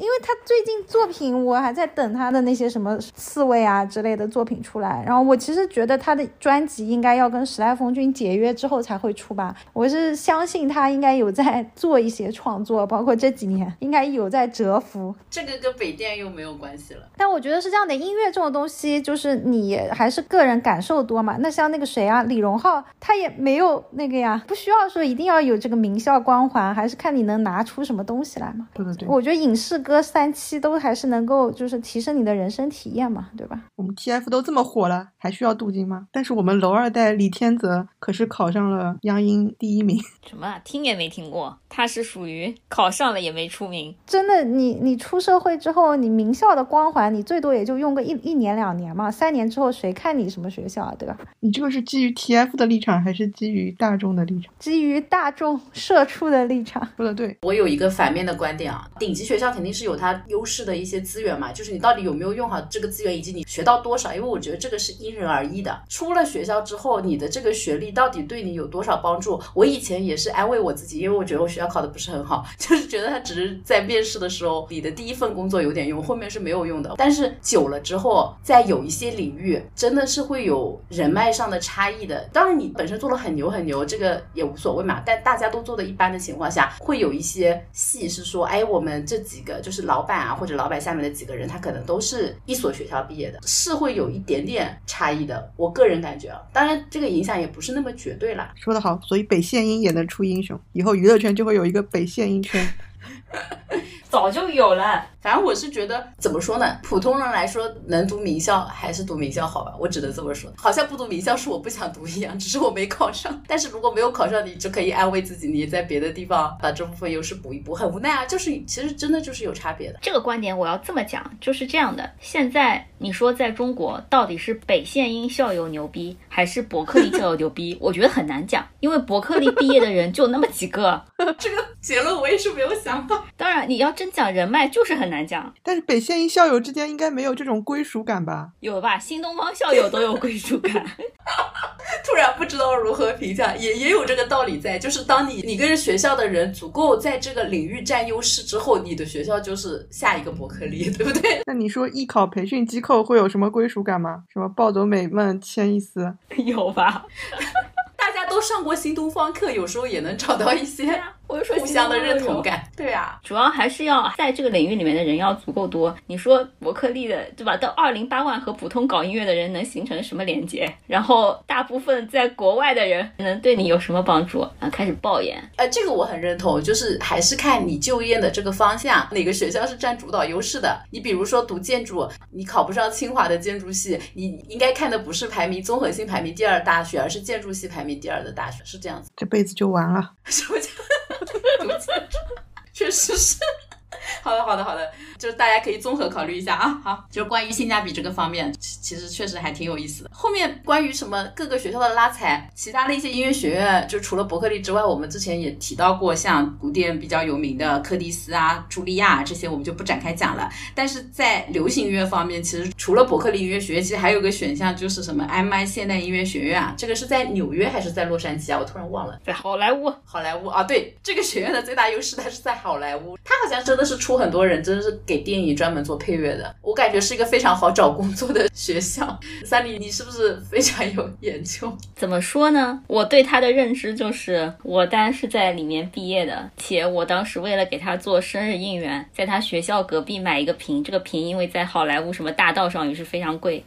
因为他最近作品，我还在等他的那些什么刺猬啊之类的作品出来。然后我其实觉得他的专辑应该要跟时代峰峻解约之后才会出吧。我是相信他应该有在做一些创作，包括这几年应该有在蛰伏。这个跟北电又没有关系了。但我觉得是这样的，音乐这种东西就是你还是个人感受多嘛。那像那个谁啊，李荣浩，他也没有那个呀，不需要说一定要有这个名校光环，还是看你能拿出什么东西来嘛。对对对，我觉得影视。歌三期都还是能够就是提升你的人生体验嘛，对吧？我们 TF 都这么火了，还需要镀金吗？但是我们楼二代李天泽可是考上了央音第一名，什么啊？听也没听过，他是属于考上了也没出名。真的，你你出社会之后，你名校的光环，你最多也就用个一一年两年嘛，三年之后谁看你什么学校啊，对吧？你这个是基于 TF 的立场，还是基于大众的立场？基于大众社畜的立场。说的对，我有一个反面的观点啊，顶级学校肯定是是有它优势的一些资源嘛，就是你到底有没有用好这个资源，以及你学到多少，因为我觉得这个是因人而异的。出了学校之后，你的这个学历到底对你有多少帮助？我以前也是安慰我自己，因为我觉得我学校考的不是很好，就是觉得他只是在面试的时候，你的第一份工作有点用，后面是没有用的。但是久了之后，在有一些领域真的是会有人脉上的差异的。当然，你本身做的很牛很牛，这个也无所谓嘛。但大家都做的一般的情况下，会有一些戏是说，哎，我们这几个就是老板啊，或者老板下面的几个人，他可能都是一所学校毕业的，是会有一点点差异的。我个人感觉啊，当然这个影响也不是那么绝对啦。说得好，所以北线音也能出英雄，以后娱乐圈就会有一个北线音圈。早就有了，反正我是觉得怎么说呢？普通人来说，能读名校还是读名校好吧？我只能这么说。好像不读名校是我不想读一样，只是我没考上。但是如果没有考上，你就可以安慰自己，你在别的地方把这部分优势补一补。很无奈啊，就是其实真的就是有差别的。这个观点我要这么讲，就是这样的。现在你说在中国到底是北线音校友牛逼，还是伯克利校友牛逼？我觉得很难讲，因为伯克利毕业的人就那么几个。这个结论我也是没有想到。当然，你要真讲人脉，就是很难讲。但是北线一校友之间应该没有这种归属感吧？有吧？新东方校友都有归属感。突然不知道如何评价，也也有这个道理在。就是当你你跟学校的人足够在这个领域占优势之后，你的学校就是下一个伯克利，对不对？那你说艺考培训机构会有什么归属感吗？什么暴走美梦、千亿丝？有吧？大家都上过新东方课，有时候也能找到一些。我就说互相的认同感，对啊，主要还是要在这个领域里面的人要足够多。你说伯克利的，对吧？到二零八万和普通搞音乐的人能形成什么连接？然后大部分在国外的人能对你有什么帮助？啊，开始抱怨。呃，这个我很认同，就是还是看你就业的这个方向，哪个学校是占主导优势的。你比如说读建筑，你考不上清华的建筑系，你应该看的不是排名综合性排名第二大学，而是建筑系排名第二的大学，是这样子。这辈子就完了。什么叫？确实是。好的，好的，好的，就是大家可以综合考虑一下啊。好，就是关于性价比这个方面，其实确实还挺有意思的。后面关于什么各个学校的拉踩，其他的一些音乐学院，就除了伯克利之外，我们之前也提到过，像古典比较有名的柯蒂斯啊、茱莉亚这些，我们就不展开讲了。但是在流行音乐方面，其实除了伯克利音乐学院，其实还有个选项就是什么 MI 现代音乐学院啊，这个是在纽约还是在洛杉矶啊？我突然忘了，在好莱坞，好莱坞啊，对，这个学院的最大优势它是在好莱坞，它好像真的是出很多人，真的是给电影专门做配乐的。我感觉是一个非常好找工作的学校。三里，你是不是非常有研究？怎么说呢？我对他的认知就是我当是在里面毕业的，且我当时为了给他做生日应援，在他学校隔壁买一个屏，这个屏因为在好莱坞什么大道上也是非常贵。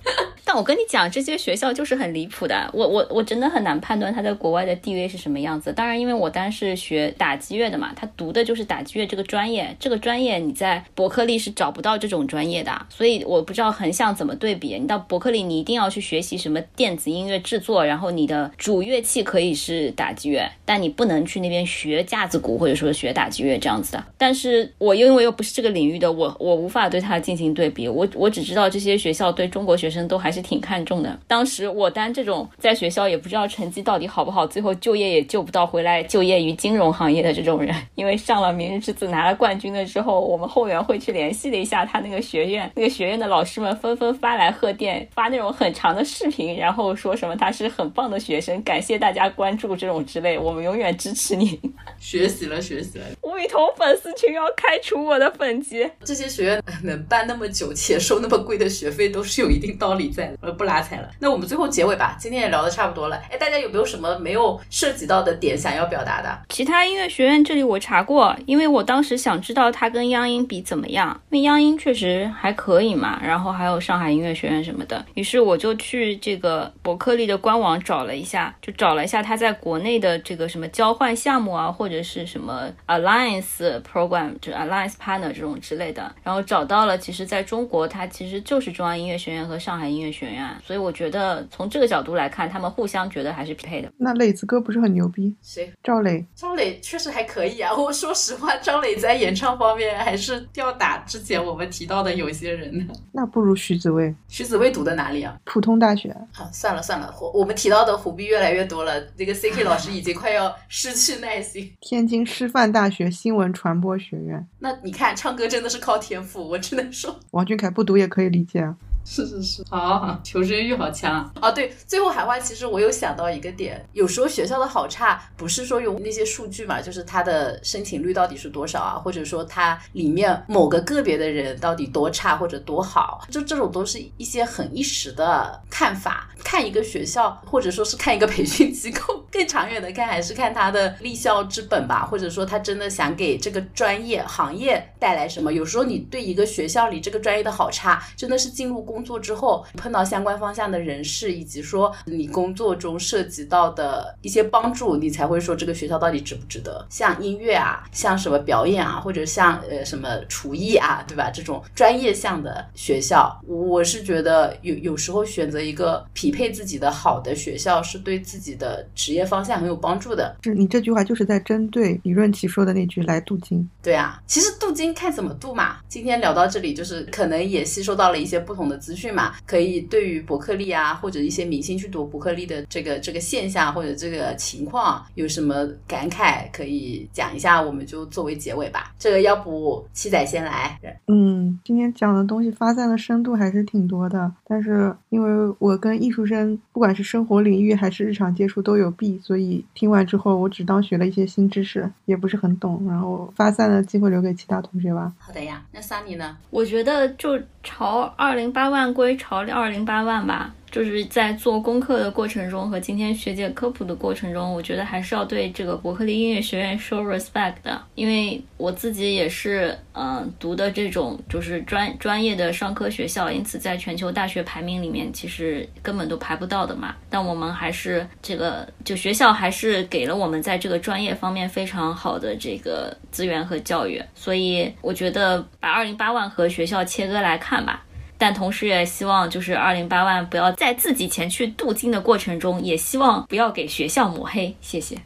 我跟你讲，这些学校就是很离谱的。我我我真的很难判断他在国外的地位是什么样子。当然，因为我当时学打击乐的嘛，他读的就是打击乐这个专业，这个专业你在伯克利是找不到这种专业的，所以我不知道横向怎么对比。你到伯克利，你一定要去学习什么电子音乐制作，然后你的主乐器可以是打击乐，但你不能去那边学架子鼓或者说学打击乐这样子的。但是我因为又不是这个领域的，我我无法对它进行对比。我我只知道这些学校对中国学生都还是挺看重的。当时我单这种在学校也不知道成绩到底好不好，最后就业也救不到，回来就业于金融行业的这种人，因为上了《明日之子》拿了冠军了之后，我们后援会去联系了一下他那个学院，那个学院的老师们纷纷发来贺电，发那种很长的视频，然后说什么他是很棒的学生，感谢大家关注这种之类，我们永远支持你。学习了，学习了。吴雨桐粉丝群要开除我的粉籍。这些学院能办那么久且收那么贵的学费，都是有一定道理在我就，不拉踩了。那我们最后结尾吧，今天也聊得差不多了。哎，大家有没有什么没有涉及到的点想要表达的？其他音乐学院这里我查过，因为我当时想知道它跟央音比怎么样，因为央音确实还可以嘛。然后还有上海音乐学院什么的，于是我就去这个伯克利的官网找了一下，就找了一下它在国内的这个什么交换项目啊，或者是什么 alliance program，就 alliance partner 这种之类的，然后找到了，其实在中国它其实就是中央音乐学院和上海音乐学院，所以我觉得从这个角度来看，他们互相觉得还是匹配的。那磊子哥不是很牛逼？谁？赵磊。赵磊确实还可以啊。我说实话，赵磊在演唱方面还是吊打之前我们提到的有些人呢。那不如徐子未。徐子未读的哪里啊？普通大学。啊，算了算了，我我们提到的虎逼越来越多了，这个 CK 老师已经快要失去耐心。天津师范大学新闻传播学院。那你看，唱歌真的是靠天赋，我只能说。王俊凯不读也可以理解啊。是是是，好好，求生欲好强啊！对，最后海外其实我有想到一个点，有时候学校的好差不是说用那些数据嘛，就是它的申请率到底是多少啊，或者说它里面某个个别的人到底多差或者多好，就这种都是一些很一时的看法。看一个学校，或者说是看一个培训机构，更长远的看还是看它的立校之本吧，或者说他真的想给这个专业行业带来什么。有时候你对一个学校里这个专业的好差，真的是进入。工作之后碰到相关方向的人士，以及说你工作中涉及到的一些帮助，你才会说这个学校到底值不值得。像音乐啊，像什么表演啊，或者像呃什么厨艺啊，对吧？这种专业项的学校，我是觉得有有时候选择一个匹配自己的好的学校，是对自己的职业方向很有帮助的。是你这句话就是在针对李润奇说的那句“来镀金”。对啊，其实镀金看怎么镀嘛。今天聊到这里，就是可能也吸收到了一些不同的。资讯嘛，可以对于伯克利啊，或者一些明星去读伯克利的这个这个现象或者这个情况有什么感慨，可以讲一下，我们就作为结尾吧。这个要不七仔先来。嗯，今天讲的东西发散的深度还是挺多的，但是因为我跟艺术生不管是生活领域还是日常接触都有弊，所以听完之后我只当学了一些新知识，也不是很懂。然后发散的机会留给其他同学吧。好的呀，那 Sunny 呢？我觉得就朝二零八。万归朝二零八万吧，就是在做功课的过程中和今天学姐科普的过程中，我觉得还是要对这个伯克利音乐学院 show respect 的，因为我自己也是嗯读的这种就是专专业的商科学校，因此在全球大学排名里面其实根本都排不到的嘛。但我们还是这个就学校还是给了我们在这个专业方面非常好的这个资源和教育，所以我觉得把二零八万和学校切割来看吧。但同时也希望，就是二零八万不要在自己前去镀金的过程中，也希望不要给学校抹黑。谢谢。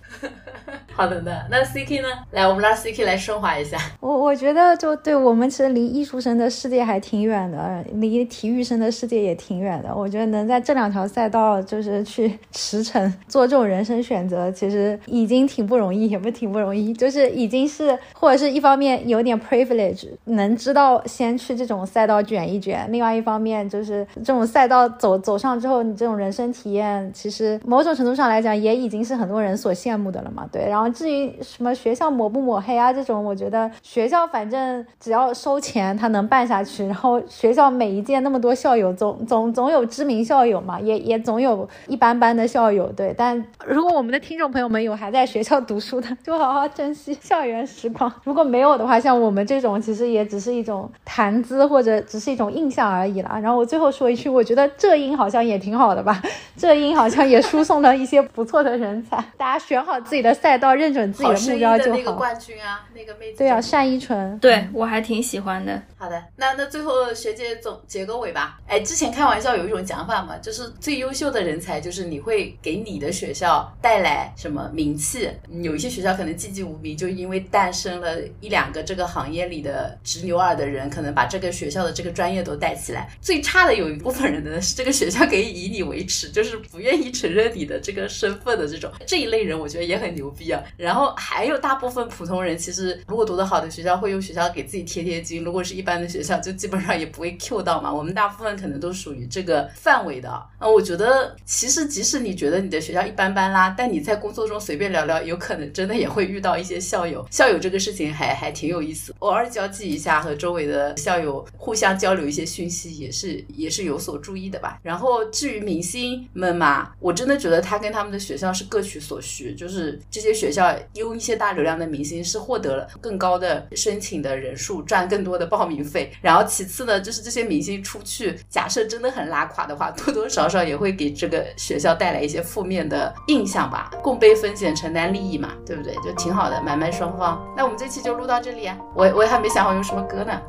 好的呢，那 C K 呢？来，我们让 C K 来升华一下。我我觉得，就对我们其实离艺术生的世界还挺远的，离体育生的世界也挺远的。我觉得能在这两条赛道就是去驰骋，做这种人生选择，其实已经挺不容易，也不挺不容易，就是已经是或者是一方面有点 privilege，能知道先去这种赛道卷一卷；另外一方面就是这种赛道走走上之后，你这种人生体验，其实某种程度上来讲，也已经是很多人所羡慕的了嘛。对，对然后至于什么学校抹不抹黑啊这种，我觉得学校反正只要收钱，他能办下去。然后学校每一届那么多校友，总总总有知名校友嘛，也也总有一般般的校友。对，但如果我们的听众朋友们有还在学校读书的，就好好珍惜校园时光。如果没有的话，像我们这种，其实也只是一种谈资或者只是一种印象而已啦。然后我最后说一句，我觉得浙音好像也挺好的吧，浙音好像也输送了一些不错的人才。大家选好自己的。赛道认准自己的目标就好。那个冠军啊，那个妹子。对啊，单依纯。对我还挺喜欢的。好的，那那最后学姐总结个尾吧。哎，之前开玩笑有一种讲法嘛，就是最优秀的人才就是你会给你的学校带来什么名气。有一些学校可能寂寂无名，就因为诞生了一两个这个行业里的直牛耳的人，可能把这个学校的这个专业都带起来。最差的有一部分人呢，是这个学校可以以你为耻，就是不愿意承认你的这个身份的这种这一类人，我觉得也很牛逼啊。然后还有大部分普通人，其实如果读得好的学校会用学校给自己贴贴金，如果是一般的学校，就基本上也不会 Q 到嘛。我们大部分可能都属于这个范围的。啊，我觉得其实即使你觉得你的学校一般般啦，但你在工作中随便聊聊，有可能真的也会遇到一些校友。校友这个事情还还挺有意思，偶尔交际一下，和周围的校友互相交流一些讯息，也是也是有所注意的吧。然后至于明星们嘛，我真的觉得他跟他们的学校是各取所需，就是这些些学校。校用一些大流量的明星是获得了更高的申请的人数，赚更多的报名费。然后其次呢，就是这些明星出去，假设真的很拉垮的话，多多少少也会给这个学校带来一些负面的印象吧。共背风险，承担利益嘛，对不对？就挺好的，买卖双方。那我们这期就录到这里啊，我我也还没想好用什么歌呢。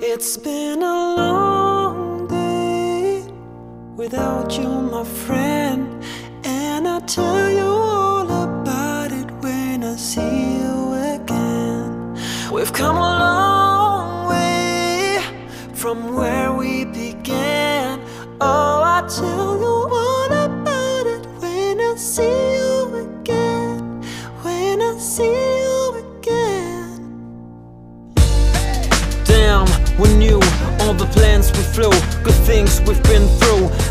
It's been a long day without you, my friend. And I tell you We've come a long way from where we began. Oh, I'll tell you all about it when I see you again. When I see you again. Damn, we knew all the plans we flew, good things we've been through.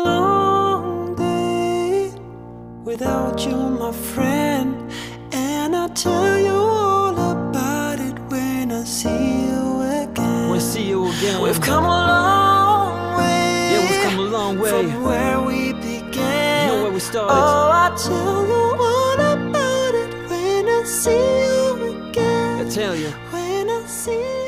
It's been a long day without you, my friend. And I'll tell you all about it when I see you again. We'll see you again. We've come a long way. Yeah, we've come a long way. From where we began. You know where we started. Oh, I'll tell you all about it when I see you again. I tell you. When I see